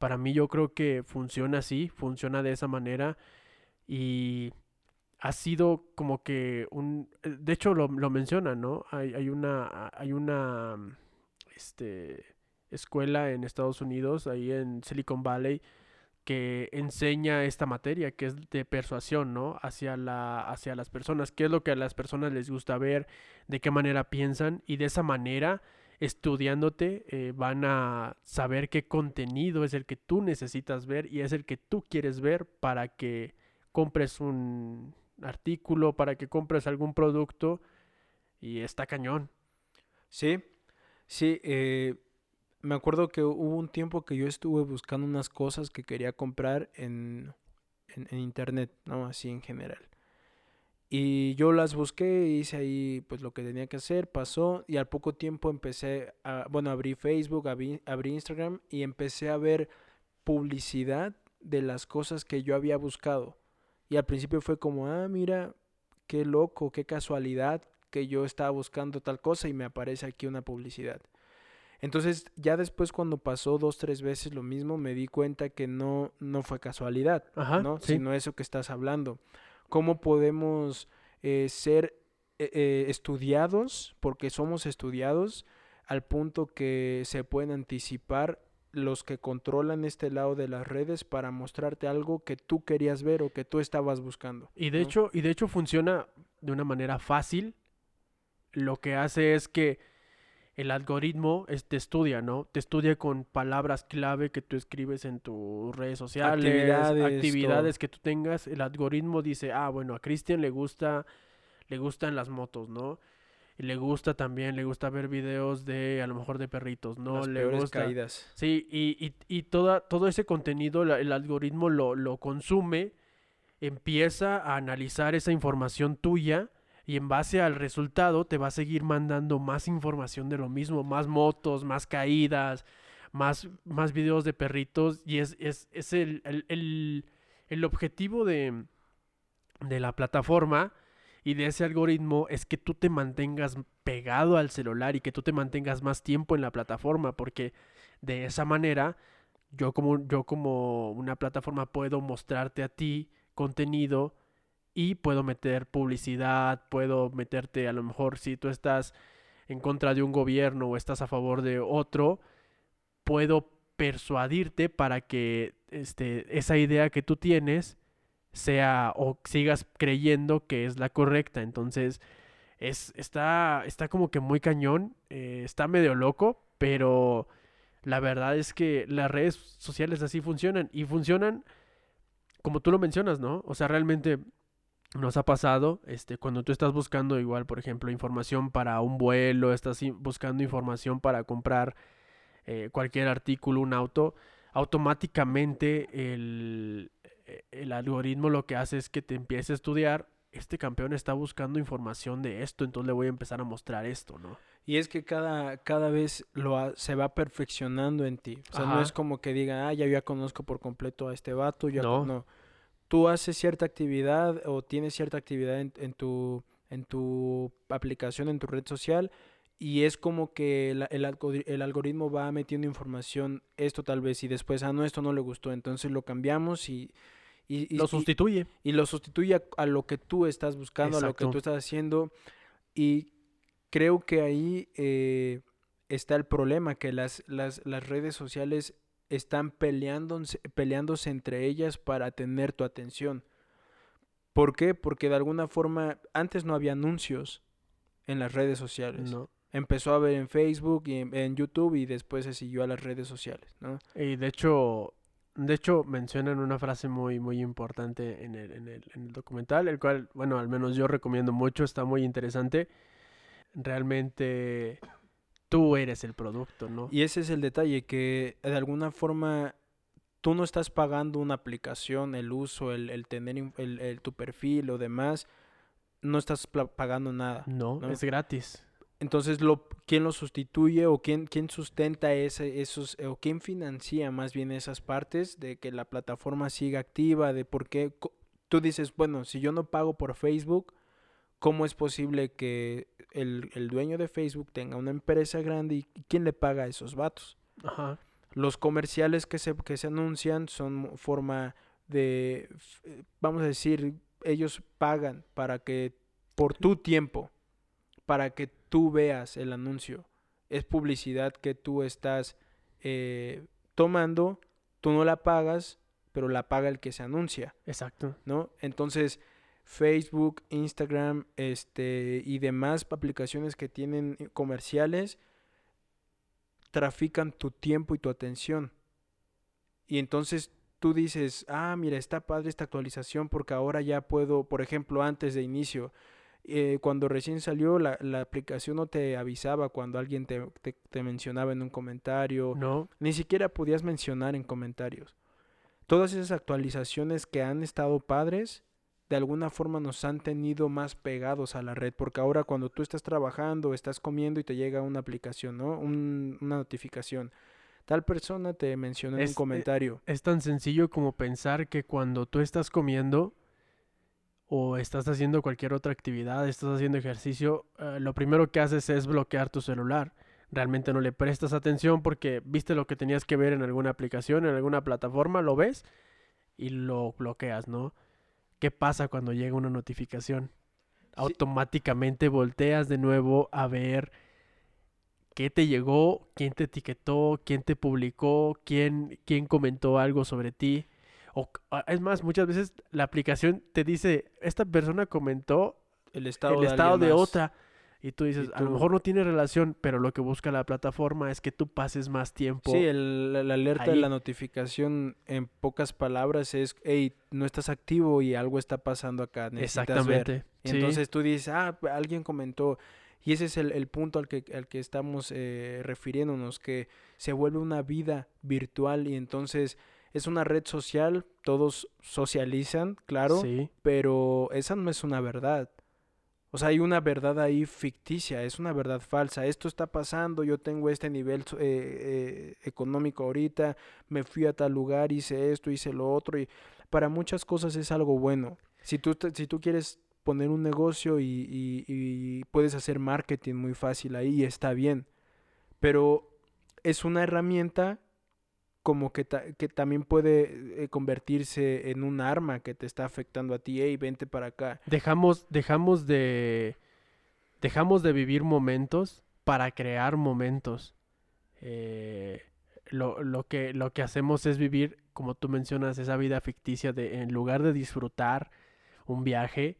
Para mí yo creo que funciona así, funciona de esa manera y ha sido como que un... eh, De hecho lo, lo mencionan, ¿no? Hay, hay una... Hay una... mm, Este escuela en Estados Unidos, ahí en Silicon Valley, que enseña esta materia, que es de persuasión, ¿no? Hacia la, hacia las personas, qué es lo que a las personas les gusta ver, de qué manera piensan, y de esa manera, estudiándote, eh, van a saber qué contenido es el que tú necesitas ver y es el que tú quieres ver para que compres un artículo, para que compres algún producto, y está cañón. Sí, sí, eh, me acuerdo que hubo un tiempo que yo estuve buscando unas cosas que quería comprar en, en, internet, ¿no? Así en general. Y yo las busqué, hice ahí pues lo que tenía que hacer, pasó y al poco tiempo empecé a, bueno, abrí Facebook, abrí, abrí Instagram y empecé a ver publicidad de las cosas que yo había buscado. Y al principio fue como, ah, mira, qué loco, qué casualidad que yo estaba buscando tal cosa y me aparece aquí una publicidad. Entonces, ya después cuando pasó dos, tres veces lo mismo, me di cuenta que no, no fue casualidad, Ajá, ¿no? sí. Sino eso que estás hablando. ¿Cómo podemos eh, ser eh, eh, estudiados, porque somos estudiados, al punto que se pueden anticipar los que controlan este lado de las redes para mostrarte algo que tú querías ver o que tú estabas buscando? Y de ¿no? hecho, y de hecho funciona de una manera fácil. Lo que hace es que el algoritmo es- te estudia, ¿no? Te estudia con palabras clave que tú escribes en tus redes sociales, Actividades, actividades que tú tengas. El algoritmo dice, ah, bueno, a Cristian le gusta le gustan las motos, ¿no? Y le gusta también, le gusta ver videos de, a lo mejor de perritos, ¿no? Las le peores gusta. caídas. Sí, y, y, y toda, todo ese contenido, la- el algoritmo lo, lo consume, empieza a analizar esa información tuya y en base al resultado te va a seguir mandando más información de lo mismo, más motos, más caídas, más, más videos de perritos y es, es, es el, el, el- el objetivo de, de la plataforma y de ese algoritmo es que tú te mantengas pegado al celular y que tú te mantengas más tiempo en la plataforma porque de esa manera yo como yo como una plataforma puedo mostrarte a ti contenido y puedo meter publicidad, puedo meterte a lo mejor si tú estás en contra de un gobierno o estás a favor de otro, puedo persuadirte para que este, esa idea que tú tienes sea o sigas creyendo que es la correcta. Entonces, es, está, está como que muy cañón, eh, está medio loco, pero la verdad es que las redes sociales así funcionan y funcionan como tú lo mencionas, ¿no? O sea, realmente nos ha pasado, este, cuando tú estás buscando igual, por ejemplo, información para un vuelo, estás buscando información para comprar eh, cualquier artículo, un auto, automáticamente el, el algoritmo lo que hace es que te empiece a estudiar, este campeón está buscando información de esto, entonces le voy a empezar a mostrar esto, ¿no? Y es que cada, cada vez lo ha- se va perfeccionando en ti. O sea, no es como que diga, ah, ya, ya conozco por completo a este vato. Ya No. con-". no. Tú haces cierta actividad o tienes cierta actividad en, en tu, en tu aplicación, en tu red social, y es como que el, el algoritmo va metiendo información, esto tal vez, y después, ah, no, esto no le gustó, entonces lo cambiamos y... y- y- Lo sustituye. y lo sustituye a, a lo que tú estás buscando, a lo que tú estás haciendo. Y creo que ahí eh, está el problema, que las, las, las redes sociales están peleándose, peleándose entre ellas para tener tu atención. ¿Por qué? Porque de alguna forma antes no había anuncios en las redes sociales. No. Empezó a ver en Facebook y en, en YouTube y después se siguió a las redes sociales, ¿no? Y de hecho, de hecho mencionan una frase muy, muy importante en el, en el, en el documental, el cual, bueno, al menos yo recomiendo mucho, está muy interesante. Realmente tú eres el producto, ¿no? Y ese es el detalle, que de alguna forma tú no estás pagando una aplicación, el uso, el, el tener el, el- tu perfil o demás, no estás pagando nada. no, ¿no? es gratis. Entonces, lo, ¿quién lo sustituye o quién, quién sustenta ese, esos, o quién financia más bien esas partes de que la plataforma siga activa, de por qué tú dices, bueno, si yo no pago por Facebook, ¿cómo es posible que el, el dueño de Facebook tenga una empresa grande y quién le paga a esos vatos? Ajá. Los comerciales que se, que se anuncian son forma de, vamos a decir, ellos pagan para que, por tu tiempo, para que tú veas el anuncio. Es publicidad que tú estás eh, tomando, tú no la pagas, pero la paga el que se anuncia, Exacto. ¿no? Entonces, Facebook, Instagram, este, y demás aplicaciones que tienen eh, comerciales, trafican tu tiempo y tu atención. Y entonces tú dices, ah, mira, está padre esta actualización porque ahora ya puedo, por ejemplo, antes de inicio, eh, cuando recién salió la, la aplicación no te avisaba cuando alguien te, te- te mencionaba en un comentario, No, ni siquiera podías mencionar en comentarios. Todas esas actualizaciones que han estado padres, de alguna forma nos han tenido más pegados a la red, porque ahora cuando tú estás trabajando, estás comiendo y te llega una aplicación, ¿no? Un- una notificación. Tal persona te mencionó en Es- un eh, comentario. es tan sencillo como pensar que cuando tú estás comiendo o estás haciendo cualquier otra actividad, estás haciendo ejercicio, eh, lo primero que haces es bloquear tu celular. Realmente no le prestas atención porque viste lo que tenías que ver en alguna aplicación, en alguna plataforma, lo ves y lo bloqueas, ¿no? ¿Qué pasa cuando llega una notificación? Automáticamente volteas de nuevo a ver qué te llegó, quién te etiquetó, quién te publicó, quién, quién comentó algo sobre ti. O, es más, muchas veces la aplicación te dice, esta persona comentó el estado, el de, estado de otra. Y tú dices, Y a lo mejor no tiene relación, pero lo que busca la plataforma es que tú pases más tiempo. Sí, el, alerta de ahí. la notificación, en pocas palabras, es, hey, no estás activo y algo está pasando acá. Necesitas ver". Exactamente. Sí. Entonces tú dices, ah, alguien comentó. Y ese es el, el punto al que, al que estamos eh, refiriéndonos, que se vuelve una vida virtual y entonces es una red social, todos socializan, claro, Sí. pero esa no es una verdad. O sea, hay una verdad ahí ficticia, es una verdad falsa. Esto está pasando, yo tengo este nivel eh, eh, económico ahorita, me fui a tal lugar, hice esto, hice lo otro, y para muchas cosas es algo bueno. Si tú, te- si tú quieres poner un negocio y, y- y puedes hacer marketing muy fácil ahí, está bien. Pero es una herramienta como que, ta- que también puede eh, convertirse en un arma que te está afectando a ti. Hey, vente para acá. Dejamos, dejamos de. Dejamos de vivir momentos para crear momentos. Eh, lo, lo que, lo que hacemos es vivir, como tú mencionas, esa vida ficticia de en lugar de disfrutar un viaje,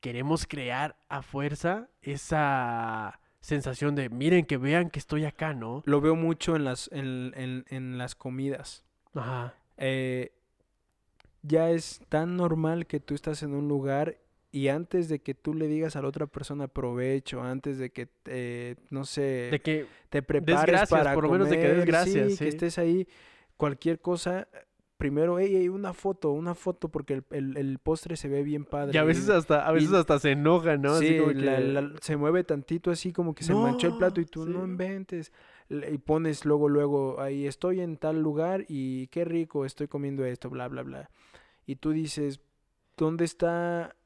queremos crear a fuerza esa sensación de miren que vean que estoy acá, ¿no? Lo veo mucho en las, en, en- en las comidas. Ajá. Eh, ya es tan normal que tú estás en un lugar y antes de que tú le digas a la otra persona provecho, antes de que, eh, no sé, De que te prepares para por lo menos de que des gracias, sí, que estés ahí, cualquier cosa, primero, hey, hey, una foto, una foto, porque el, el- el postre se ve bien padre. y a veces hasta, a veces y- hasta se enoja, ¿no? Así Sí, como la- que- la- se mueve tantito así como que se manchó el plato y tú no inventes. Y pones luego, luego, ahí estoy en tal lugar y qué rico, estoy comiendo esto, bla, bla, bla. Y tú dices, ¿dónde está?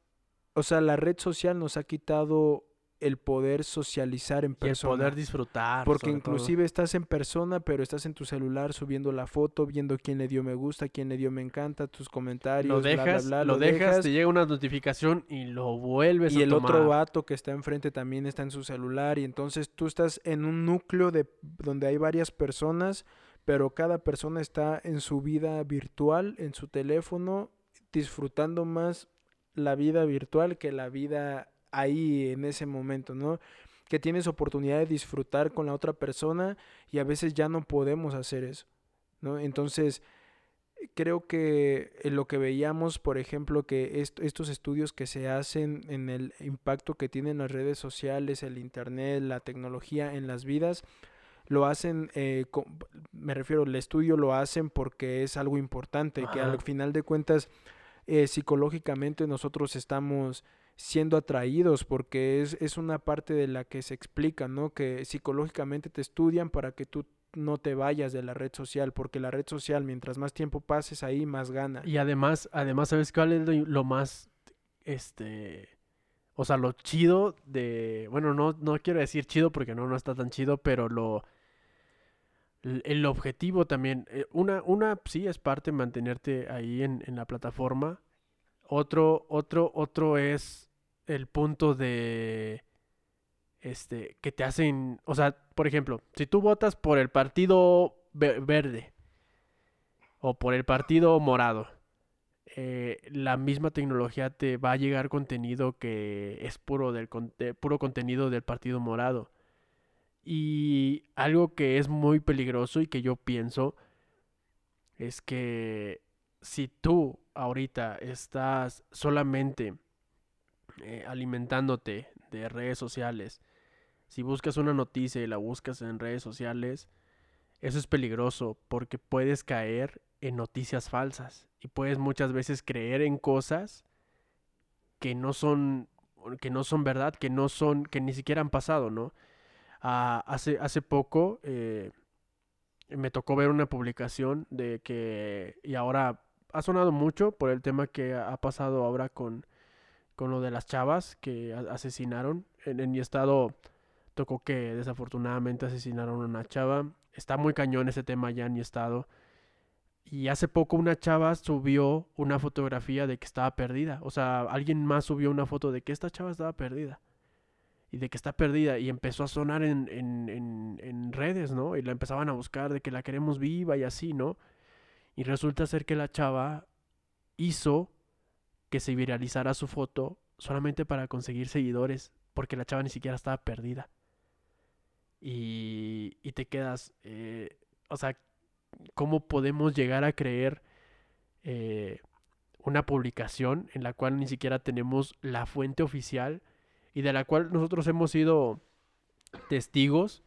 O sea, la red social nos ha quitado el poder socializar en y el persona. poder disfrutar. Porque todo. inclusive estás en persona, pero estás en tu celular subiendo la foto, viendo quién le dio me gusta, quién le dio me encanta, tus comentarios, lo bla, bla, dejas, bla, lo dejas, te llega una notificación y lo vuelves y a el otro tomar. vato que está enfrente también está en su celular y entonces tú estás en un núcleo de donde hay varias personas, pero cada persona está en su vida virtual, en su teléfono, disfrutando más la vida virtual que la vida ahí en ese momento, ¿no? Que tienes oportunidad de disfrutar con la otra persona y a veces ya no podemos hacer eso, ¿no? Entonces, creo que en lo que veíamos, por ejemplo, que est- estos estudios que se hacen en el impacto que tienen las redes sociales, el internet, la tecnología en las vidas, lo hacen, eh, me refiero, el estudio lo hacen porque es algo importante, que al final de cuentas, eh, psicológicamente nosotros estamos siendo atraídos porque es, es una parte de la que se explica, ¿no? Que psicológicamente te estudian para que tú no te vayas de la red social, porque la red social, mientras más tiempo pases ahí, más gana. Y además, además, ¿sabes cuál es lo, más, este, o sea, lo chido de, bueno, no, no quiero decir chido porque no, no está tan chido, pero lo, el, el objetivo también, eh, una, una sí es parte mantenerte ahí en, en la plataforma, otro, otro, otro es el punto de, este, que te hacen, o sea, por ejemplo, si tú votas por el partido ve- verde o por el partido morado, eh, la misma tecnología te va a llegar contenido que es puro del puro contenido del partido morado. Y algo que es muy peligroso y que yo pienso es que si tú ahorita estás solamente eh, alimentándote de redes sociales, si buscas una noticia y la buscas en redes sociales, eso es peligroso porque puedes caer en noticias falsas y puedes muchas veces creer en cosas que no son que no son verdad, que no son que ni siquiera han pasado, ¿no? Ah, hace hace poco eh, me tocó ver una publicación de que y ahora ha sonado mucho por el tema que ha pasado ahora con con lo de las chavas que asesinaron en, en mi estado tocó que desafortunadamente asesinaron a una chava. Está muy cañón ese tema ya en mi estado. Y hace poco una chava subió una fotografía de que estaba perdida. O sea, alguien más subió una foto de que esta chava estaba perdida. Y de que está perdida. Y empezó a sonar en, en, en, en redes, ¿no? Y la empezaban a buscar de que la queremos viva y así, ¿no? Y resulta ser que la chava hizo que se viralizara su foto solamente para conseguir seguidores. Porque la chava ni siquiera estaba perdida y, y te quedas, eh, o sea, ¿cómo podemos llegar a creer? eh, una publicación en la cual ni siquiera tenemos la fuente oficial y de la cual nosotros hemos sido testigos,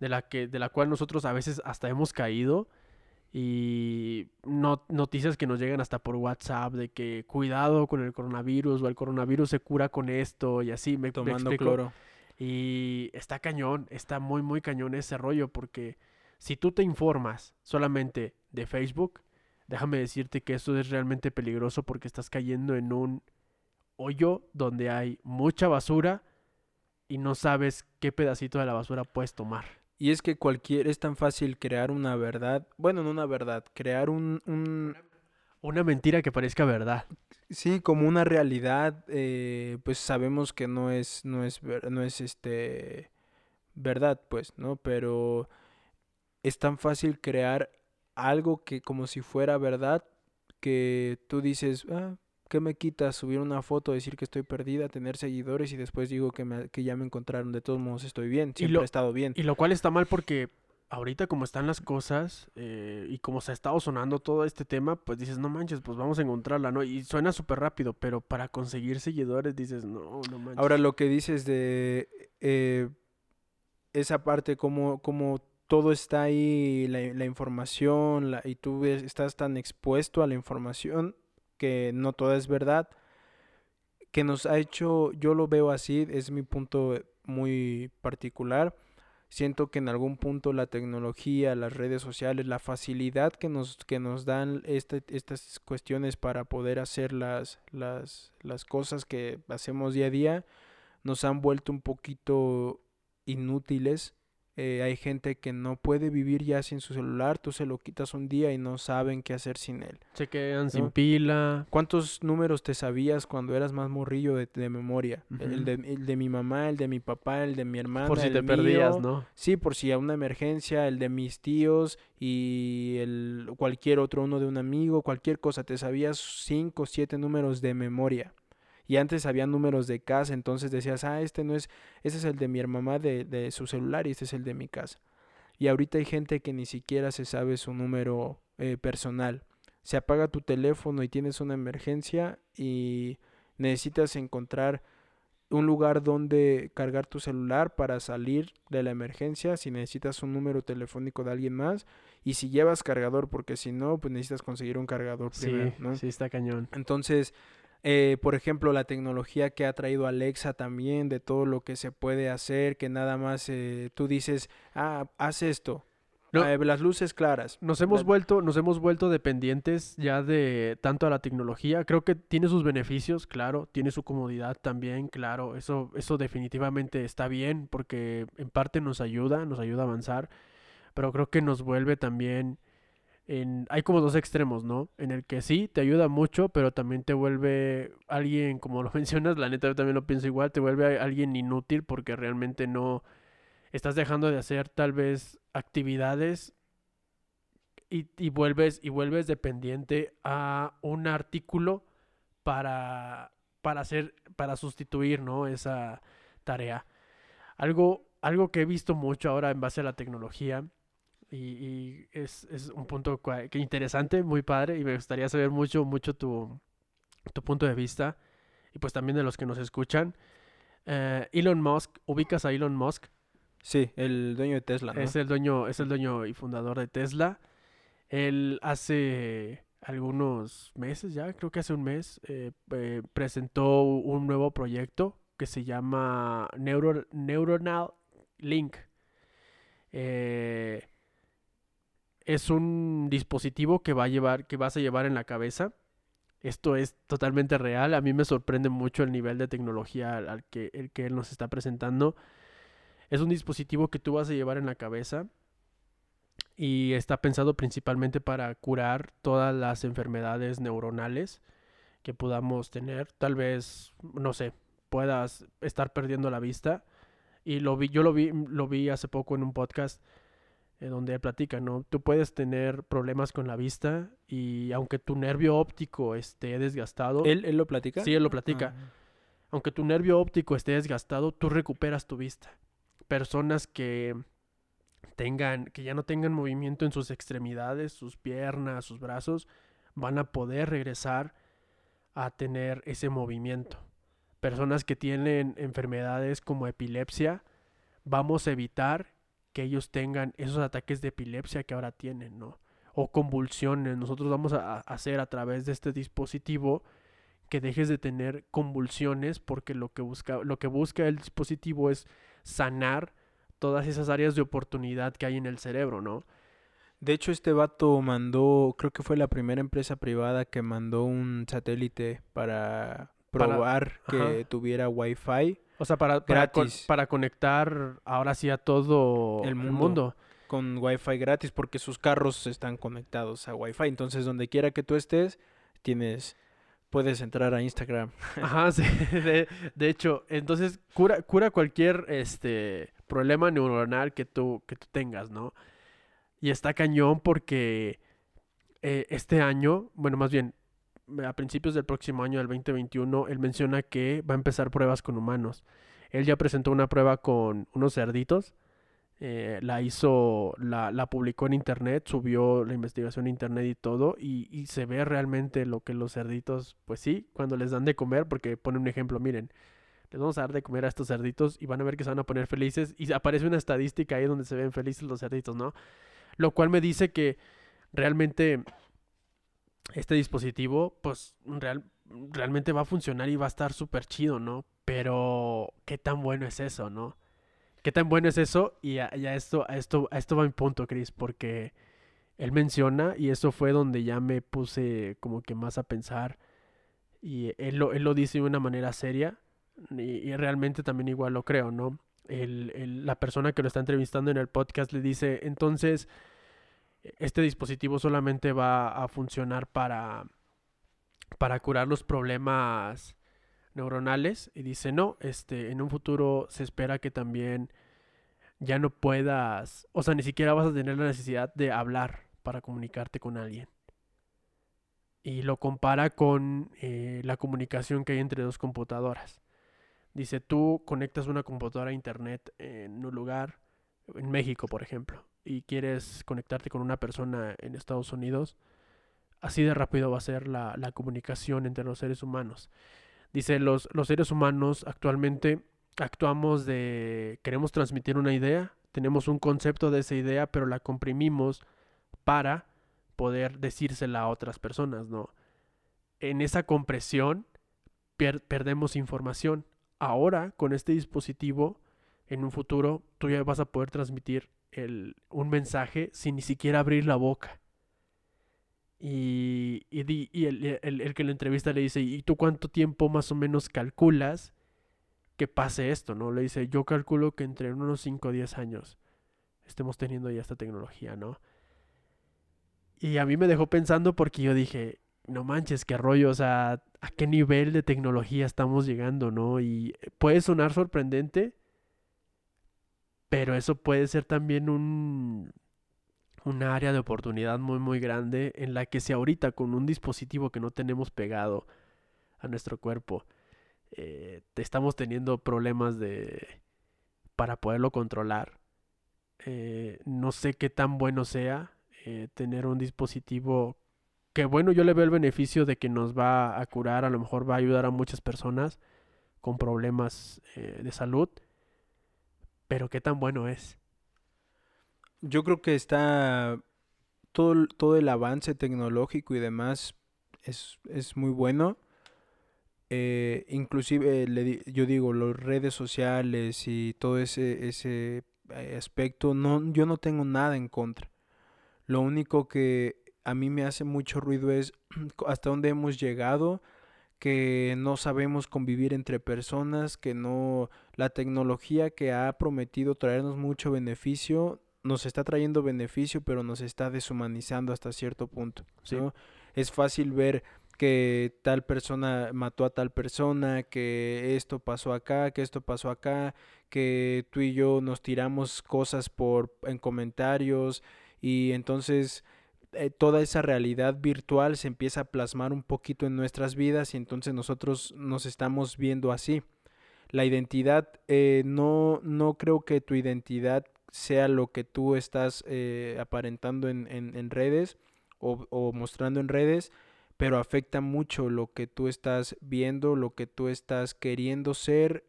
de la, que, de la cual nosotros a veces hasta hemos caído y no, noticias que nos llegan hasta por WhatsApp de que cuidado con el coronavirus o el coronavirus se cura con esto y así me, me Tomando explico? cloro. Y está cañón, está muy, muy cañón ese rollo, porque si tú te informas solamente de Facebook, déjame decirte que eso es realmente peligroso porque estás cayendo en un hoyo donde hay mucha basura y no sabes qué pedacito de la basura puedes tomar. Y es que cualquier, es tan fácil crear una verdad, bueno, no una verdad, crear un, un Una mentira que parezca verdad. sí, como una realidad, eh, pues sabemos que no es, no es, ver- no es este, verdad, pues, ¿no? Pero es tan fácil crear algo que como si fuera verdad, que tú dices, ah, ¿qué me quita subir una foto, decir que estoy perdida, tener seguidores y después digo que, me, que ya me encontraron, de todos modos estoy bien, siempre lo- he estado bien. Y lo cual está mal porque ahorita como están las cosas eh, y como se ha estado sonando todo este tema, pues dices, no manches, pues vamos a encontrarla, ¿no? Y suena súper rápido, pero para conseguir seguidores dices, no, no manches. Ahora lo que dices de eh, esa parte, como, como todo está ahí, la, la información, la- y tú ves- estás tan expuesto a la información que no toda es verdad, que nos ha hecho, yo lo veo así, es mi punto muy particular. Siento que en algún punto la tecnología, las redes sociales, la facilidad que nos, que nos dan este- estas cuestiones para poder hacer las, las, las cosas que hacemos día a día, nos han vuelto un poquito inútiles. Eh, hay gente que no puede vivir ya sin su celular, tú se lo quitas un día y no saben qué hacer sin él. Se quedan sin pila. ¿Cuántos números te sabías cuando eras más morrillo de, de memoria? El, de, el de mi mamá, el de mi papá, el de mi hermana. Por si el te perdías, mío. ¿no? Sí, por si a una emergencia, el de mis tíos y el cualquier otro, uno de un amigo, cualquier cosa, te sabías cinco o siete números de memoria. Y antes había números de casa, entonces decías, ah, este no es, ese es el de mi mamá de, de su celular y este es el de mi casa. Y ahorita hay gente que ni siquiera se sabe su número eh, personal. Se apaga tu teléfono y tienes una emergencia y necesitas encontrar un lugar donde cargar tu celular para salir de la emergencia, si necesitas un número telefónico de alguien más y si llevas cargador, porque si no, pues necesitas conseguir un cargador Sí, primero, ¿no? sí está cañón. Entonces, eh, por ejemplo, la tecnología que ha traído Alexa también, de todo lo que se puede hacer, que nada más eh, tú dices, ah, haz esto, No. Ah, las luces claras. Nos hemos La- vuelto, nos hemos vuelto dependientes ya de tanto a la tecnología. Creo que tiene sus beneficios, claro, tiene su comodidad también, claro. Eso, eso definitivamente está bien porque en parte nos ayuda, nos ayuda a avanzar. Pero creo que nos vuelve también en, hay como dos extremos, ¿no? En el que sí, te ayuda mucho, pero también te vuelve alguien, como lo mencionas, la neta yo también lo pienso igual, te vuelve alguien inútil porque realmente no estás dejando de hacer tal vez actividades y, y vuelves y vuelves dependiente a un artículo para para hacer para sustituir, ¿no? esa tarea. Algo algo que he visto mucho ahora en base a la tecnología y, y es, es un punto que interesante, muy padre y me gustaría saber mucho mucho tu tu punto de vista y pues también de los que nos escuchan. Eh, Elon Musk, ubicas a Elon Musk, Sí, el dueño de Tesla, ¿no? es el dueño, es el dueño y fundador de Tesla. Él hace algunos meses ya, creo que hace un mes, eh, eh, presentó un nuevo proyecto que se llama Neuro- Neuronal Link. Eh, es un dispositivo que va a llevar, que vas a llevar en la cabeza. Esto es totalmente real. A mí me sorprende mucho el nivel de tecnología al, que, el que él nos está presentando. Es un dispositivo que tú vas a llevar en la cabeza y está pensado principalmente para curar todas las enfermedades neuronales que podamos tener. Tal vez, no sé, puedas estar perdiendo la vista. Y lo vi, yo lo vi, lo vi hace poco en un podcast eh, donde él platica, ¿no? Tú puedes tener problemas con la vista y aunque tu nervio óptico esté desgastado, ¿Él, él lo platica? sí, él lo platica, Ah. aunque tu nervio óptico esté desgastado, tú recuperas tu vista. Personas que tengan, que ya no tengan movimiento en sus extremidades, sus piernas, sus brazos, van a poder regresar a tener ese movimiento. Personas que tienen enfermedades como epilepsia, vamos a evitar que ellos tengan esos ataques de epilepsia que ahora tienen, ¿no? O convulsiones. Nosotros vamos a hacer a través de este dispositivo que dejes de tener convulsiones porque lo que busca, lo que busca el dispositivo es sanar todas esas áreas de oportunidad que hay en el cerebro, ¿no? De hecho, este vato mandó, creo que fue la primera empresa privada que mandó un satélite para probar que tuviera wifi. O sea, para, para, conectar ahora sí a todo el mundo. el mundo. Con wifi gratis, porque sus carros están conectados a wifi. Entonces, donde quiera que tú estés, tienes puedes entrar a Instagram. Ajá, sí. De, de, hecho, entonces cura, cura cualquier este problema neuronal que tú, que tú tengas, ¿no? Y está cañón porque eh, este año, bueno, más bien, a principios del próximo año, del 2021, él menciona que va a empezar pruebas con humanos. Él ya presentó una prueba con unos cerditos. Eh, la hizo, la, la, publicó en internet, subió la investigación en internet y todo, y, y, se ve realmente lo que los cerditos, pues sí, cuando les dan de comer, porque pone un ejemplo, miren, les vamos a dar de comer a estos cerditos y van a ver que se van a poner felices, y aparece una estadística ahí donde se ven felices los cerditos, ¿no? Lo cual me dice que realmente este dispositivo, pues real, realmente va a funcionar y va a estar súper chido, ¿no? Pero, ¿qué tan bueno es eso, no? ¿Qué tan bueno es eso? Y a, esto, a, esto, a esto va mi punto, Chris, porque él menciona, y eso fue donde ya me puse como que más a pensar, y él lo, él lo dice de una manera seria, y, realmente también igual lo creo, ¿no? el, la persona que lo está entrevistando en el podcast le dice, entonces, este dispositivo solamente va a funcionar para, para curar los problemas neuronales. Y dice, no, este, en un futuro se espera que también ya no puedas, o sea, ni siquiera vas a tener la necesidad de hablar para comunicarte con alguien. Y lo compara con eh, la comunicación que hay entre dos computadoras. Dice, tú conectas una computadora a internet en un lugar, en México, por ejemplo, y quieres conectarte con una persona en Estados Unidos, así de rápido va a ser la, comunicación entre los seres humanos. Dice, los, los seres humanos actualmente actuamos de, queremos transmitir una idea, tenemos un concepto de esa idea, pero la comprimimos para poder decírsela a otras personas, ¿no? En esa compresión perdemos información ahora con este dispositivo, en un futuro, tú ya vas a poder transmitir el, un mensaje sin ni siquiera abrir la boca. Y, y, el, el, que lo entrevista le dice, ¿y tú cuánto tiempo más o menos calculas que pase esto? ¿no? Le dice, yo calculo que entre unos 5 o 10 años estemos teniendo ya esta tecnología, ¿no? Y a mí me dejó pensando porque yo dije, no manches, qué rollo, o sea, a qué nivel de tecnología estamos llegando, ¿no? Y puede sonar sorprendente, pero eso puede ser también un, área de oportunidad muy, muy grande en la que si ahorita con un dispositivo que no tenemos pegado a nuestro cuerpo, eh, estamos teniendo problemas de para poderlo controlar. Eh, no sé qué tan bueno sea eh, tener un dispositivo que bueno, yo le veo el beneficio de que nos va a curar, a lo mejor va a ayudar a muchas personas con problemas de salud, pero qué tan bueno es. Yo creo que está todo, todo el avance tecnológico y demás es, muy bueno. Eh, inclusive le, yo digo, las redes sociales y todo ese, ese eh, aspecto, no, yo no tengo nada en contra. Lo único que a mí me hace mucho ruido es hasta dónde hemos llegado, que no sabemos convivir entre personas, que no la tecnología que ha prometido traernos mucho beneficio nos está trayendo beneficio, pero nos está deshumanizando hasta cierto punto. Es fácil ver que tal persona mató a tal persona, que esto pasó acá, que esto pasó acá, que tú y yo nos tiramos cosas por en comentarios y entonces eh, toda esa realidad virtual se empieza a plasmar un poquito en nuestras vidas y entonces nosotros nos estamos viendo así. La identidad, eh, no, no creo que tu identidad sea lo que tú estás eh, aparentando en, en, redes o, o, mostrando en redes, pero afecta mucho lo que tú estás viendo, lo que tú estás queriendo ser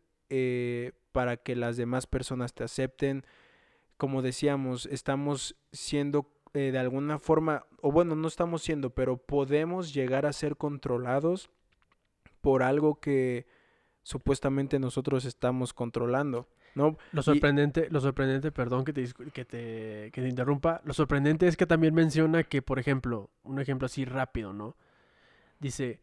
para que las demás personas te acepten. Como decíamos, estamos siendo eh, de alguna forma, o bueno, no estamos siendo, pero podemos llegar a ser controlados por algo que supuestamente nosotros estamos controlando. ¿no? Lo sorprendente, lo sorprendente, perdón que te, que te, que te interrumpa, lo sorprendente es que también menciona que, por ejemplo, un ejemplo así rápido, ¿no? Dice,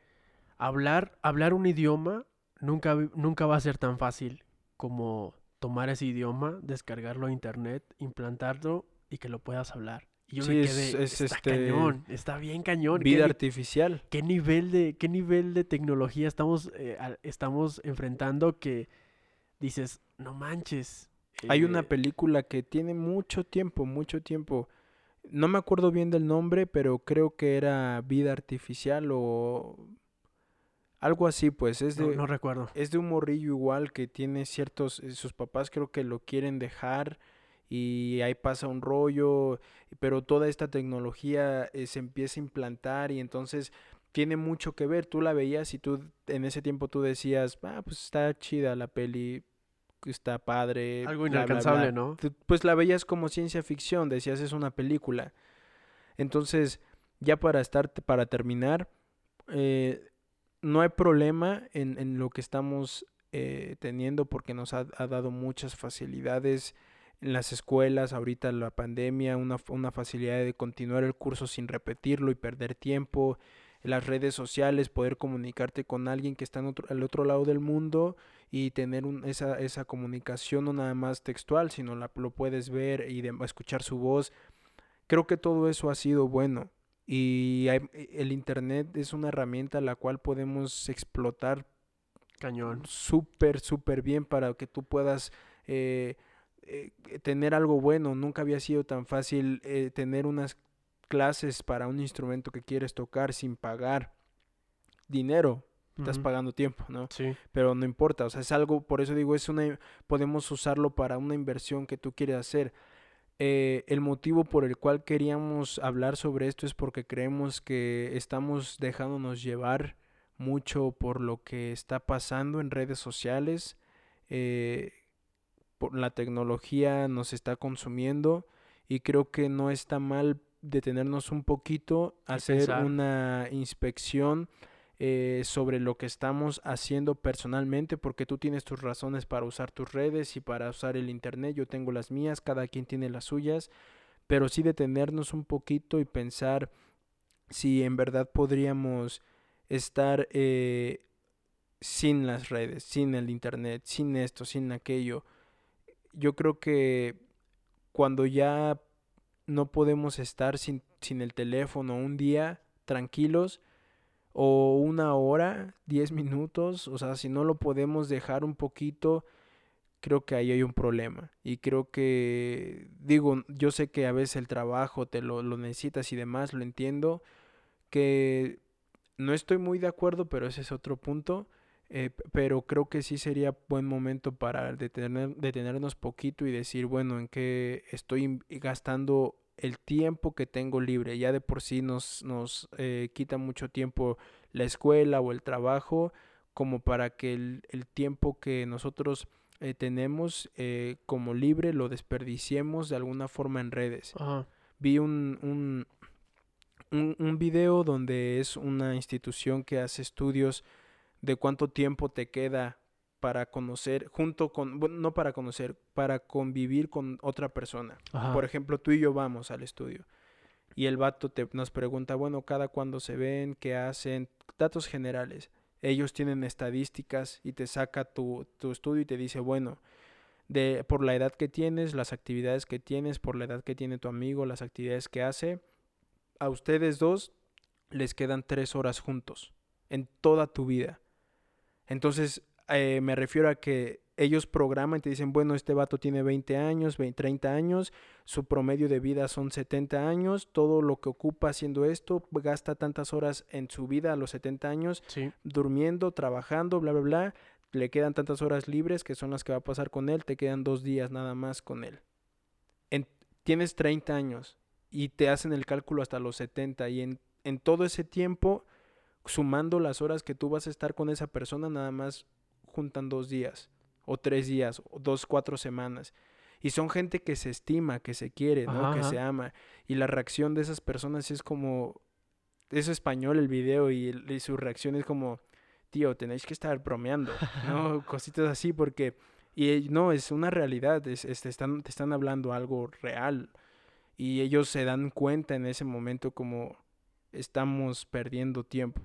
hablar, hablar un idioma nunca, nunca va a ser tan fácil como tomar ese idioma, descargarlo a internet, implantarlo y que lo puedas hablar. Y yo me quedé, es, está este, cañón, está bien cañón. Vida artificial. ¿qué nivel, de, ¿Qué nivel de tecnología estamos, eh, estamos enfrentando que dices, no manches? Hay una eh, película que tiene mucho tiempo, mucho tiempo. No me acuerdo bien del nombre, pero creo que era Vida Artificial o algo así, pues. Es de, no, recuerdo. Es de un morrillo igual que tiene ciertos. Eh, sus papás creo que lo quieren dejar y ahí pasa un rollo, pero toda esta tecnología eh, se empieza a implantar y entonces tiene mucho que ver. Tú la veías y tú en ese tiempo tú decías, ah, pues está chida la peli, está padre. Algo inalcanzable, ¿no? Pues la veías como ciencia ficción, decías es una película. Entonces, ya para estar, para terminar, eh, no hay problema en, en, lo que estamos eh, teniendo porque nos ha, dado muchas facilidades en las escuelas, ahorita la pandemia, una, una facilidad de continuar el curso sin repetirlo y perder tiempo, en las redes sociales, poder comunicarte con alguien que está en otro, al otro lado del mundo y tener esa, esa comunicación no nada más textual, sino la, lo puedes ver y escuchar su voz. Creo que todo eso ha sido bueno y el Internet es una herramienta la cual podemos explotar cañón súper, súper bien para que tú puedas... Eh, eh, tener algo bueno. Nunca había sido tan fácil eh, tener unas clases para un instrumento que quieres tocar sin pagar dinero. Estás pagando tiempo, ¿no? Sí. Pero no importa, o sea, es algo, por eso digo, es una, podemos usarlo para una inversión que tú quieres hacer. Eh, el motivo por el cual queríamos hablar sobre esto es porque creemos que estamos dejándonos llevar mucho por lo que está pasando en redes sociales. Eh, la tecnología nos está consumiendo y creo que no está mal detenernos un poquito, hacer una inspección eh, sobre lo que estamos haciendo personalmente, porque tú tienes tus razones para usar tus redes y para usar el Internet, yo tengo las mías, cada quien tiene las suyas, pero sí detenernos un poquito y pensar si en verdad podríamos estar eh, sin las redes, sin el Internet, sin esto, sin aquello. Yo creo que cuando ya no podemos estar sin, sin el teléfono un día tranquilos o una hora, diez minutos, o sea, si no lo podemos dejar un poquito, creo que ahí hay un problema. Y creo que, digo, yo sé que a veces el trabajo te lo, lo necesitas y demás, lo entiendo, que no estoy muy de acuerdo, pero ese es otro punto. Eh, pero creo que sí sería buen momento para detener, detenernos poquito y decir, bueno, en qué estoy gastando el tiempo que tengo libre. Ya de por sí nos, nos eh, quita mucho tiempo la escuela o el trabajo, como para que el, el tiempo que nosotros eh, tenemos como libre lo desperdiciemos de alguna forma en redes. Vi un, un, un, un video donde es una institución que hace estudios de cuánto tiempo te queda para conocer, junto con, bueno, no para conocer, para convivir con otra persona. Por ejemplo, tú y yo vamos al estudio y el vato te, nos pregunta, bueno, cada cuándo se ven, qué hacen, datos generales. Ellos tienen estadísticas y te saca tu, tu estudio y te dice, bueno, de, por la edad que tienes, las actividades que tienes, por la edad que tiene tu amigo, las actividades que hace, a ustedes dos les quedan tres horas juntos en toda tu vida. Entonces, eh, me refiero a que ellos programan y te dicen, bueno, este vato tiene 20 años, 20, 30 años, su promedio de vida son 70 años, todo lo que ocupa haciendo esto, gasta tantas horas en su vida a los 70 años, durmiendo, trabajando, bla, bla, bla, le quedan tantas horas libres que son las que va a pasar con él, te quedan dos días nada más con él. tienes 30 años y te hacen el cálculo hasta los 70 y en, en todo ese tiempo sumando las horas que tú vas a estar con esa persona, nada más juntan dos días, o tres días, o dos, cuatro semanas. Y son gente que se estima, que se quiere, ¿no? Ajá, que ajá. se ama. Y la reacción de esas personas es como... Es español el video y, y su reacción es como... Tío, tenéis que estar bromeando, ¿no? Cositas así porque... Y eh, no, es una realidad, es, es- te, están, te están hablando algo real. Y ellos se dan cuenta en ese momento como estamos perdiendo tiempo.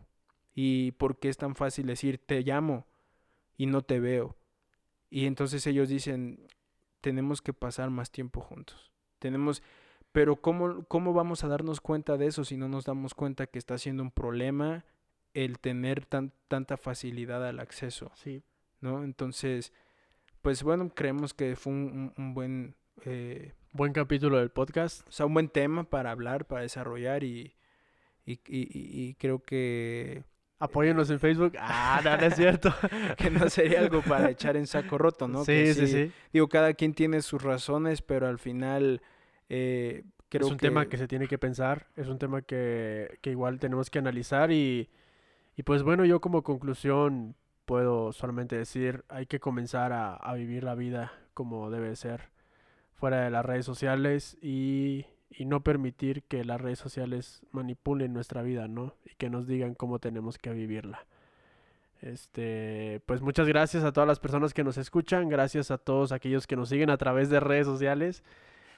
Y por qué es tan fácil decir te llamo y no te veo. Y entonces ellos dicen, tenemos que pasar más tiempo juntos. Tenemos, pero ¿cómo, cómo vamos a darnos cuenta de eso si no nos damos cuenta que está siendo un problema el tener tan, tanta facilidad al acceso? Sí. ¿no? Entonces, pues bueno, creemos que fue un, un- buen, eh, Buen capítulo del podcast. o sea, un buen tema para hablar, para desarrollar y- y- y creo que, Apóyennos en Facebook. Ah, no, no es cierto. que no sería algo para echar en saco roto, ¿no? sí, Que sí, sí. Digo, cada quien tiene sus razones, pero al final eh, creo es un tema que se tiene que pensar, es un tema que, que igual tenemos que analizar y, y pues bueno, yo como conclusión puedo solamente decir, hay que comenzar a, a vivir la vida como debe ser, fuera de las redes sociales y, y no permitir que las redes sociales manipulen nuestra vida, ¿no? Y que nos digan cómo tenemos que vivirla. Este, pues muchas gracias a todas las personas que nos escuchan, gracias a todos aquellos que nos siguen a través de redes sociales.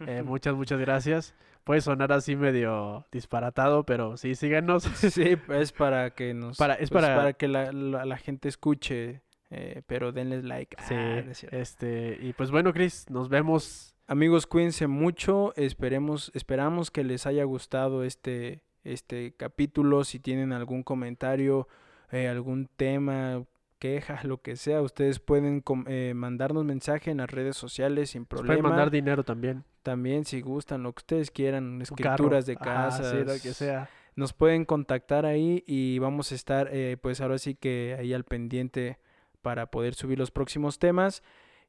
Eh, muchas, muchas gracias. Puede sonar así medio disparatado, pero sí, síganos. Sí, es para que nos... Para- es pues, para- que la, la- la gente escuche, eh, pero denles like. Sí, Ah, no es este, y pues bueno, Chris, nos vemos. Amigos, cuídense mucho. Esperemos, esperamos que les haya gustado este, este capítulo. Si tienen algún comentario, eh, algún tema, queja, lo que sea, ustedes pueden eh, mandarnos mensaje en las redes sociales sin problema. pueden mandar dinero también. También, si gustan, lo que ustedes quieran, escrituras de casa, sí, lo que sea. nos pueden contactar ahí y vamos a estar, eh, pues ahora sí que ahí al pendiente para poder subir los próximos temas.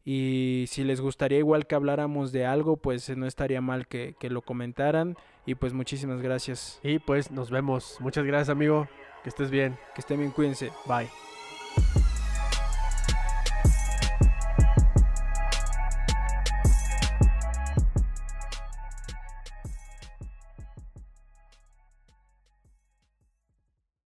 Y si les gustaría igual que habláramos de algo, pues eh, no estaría mal que, que lo comentaran. Y pues muchísimas gracias. Y pues nos vemos. Muchas gracias, amigo. Que estés bien. Que estén bien, cuídense. Bye.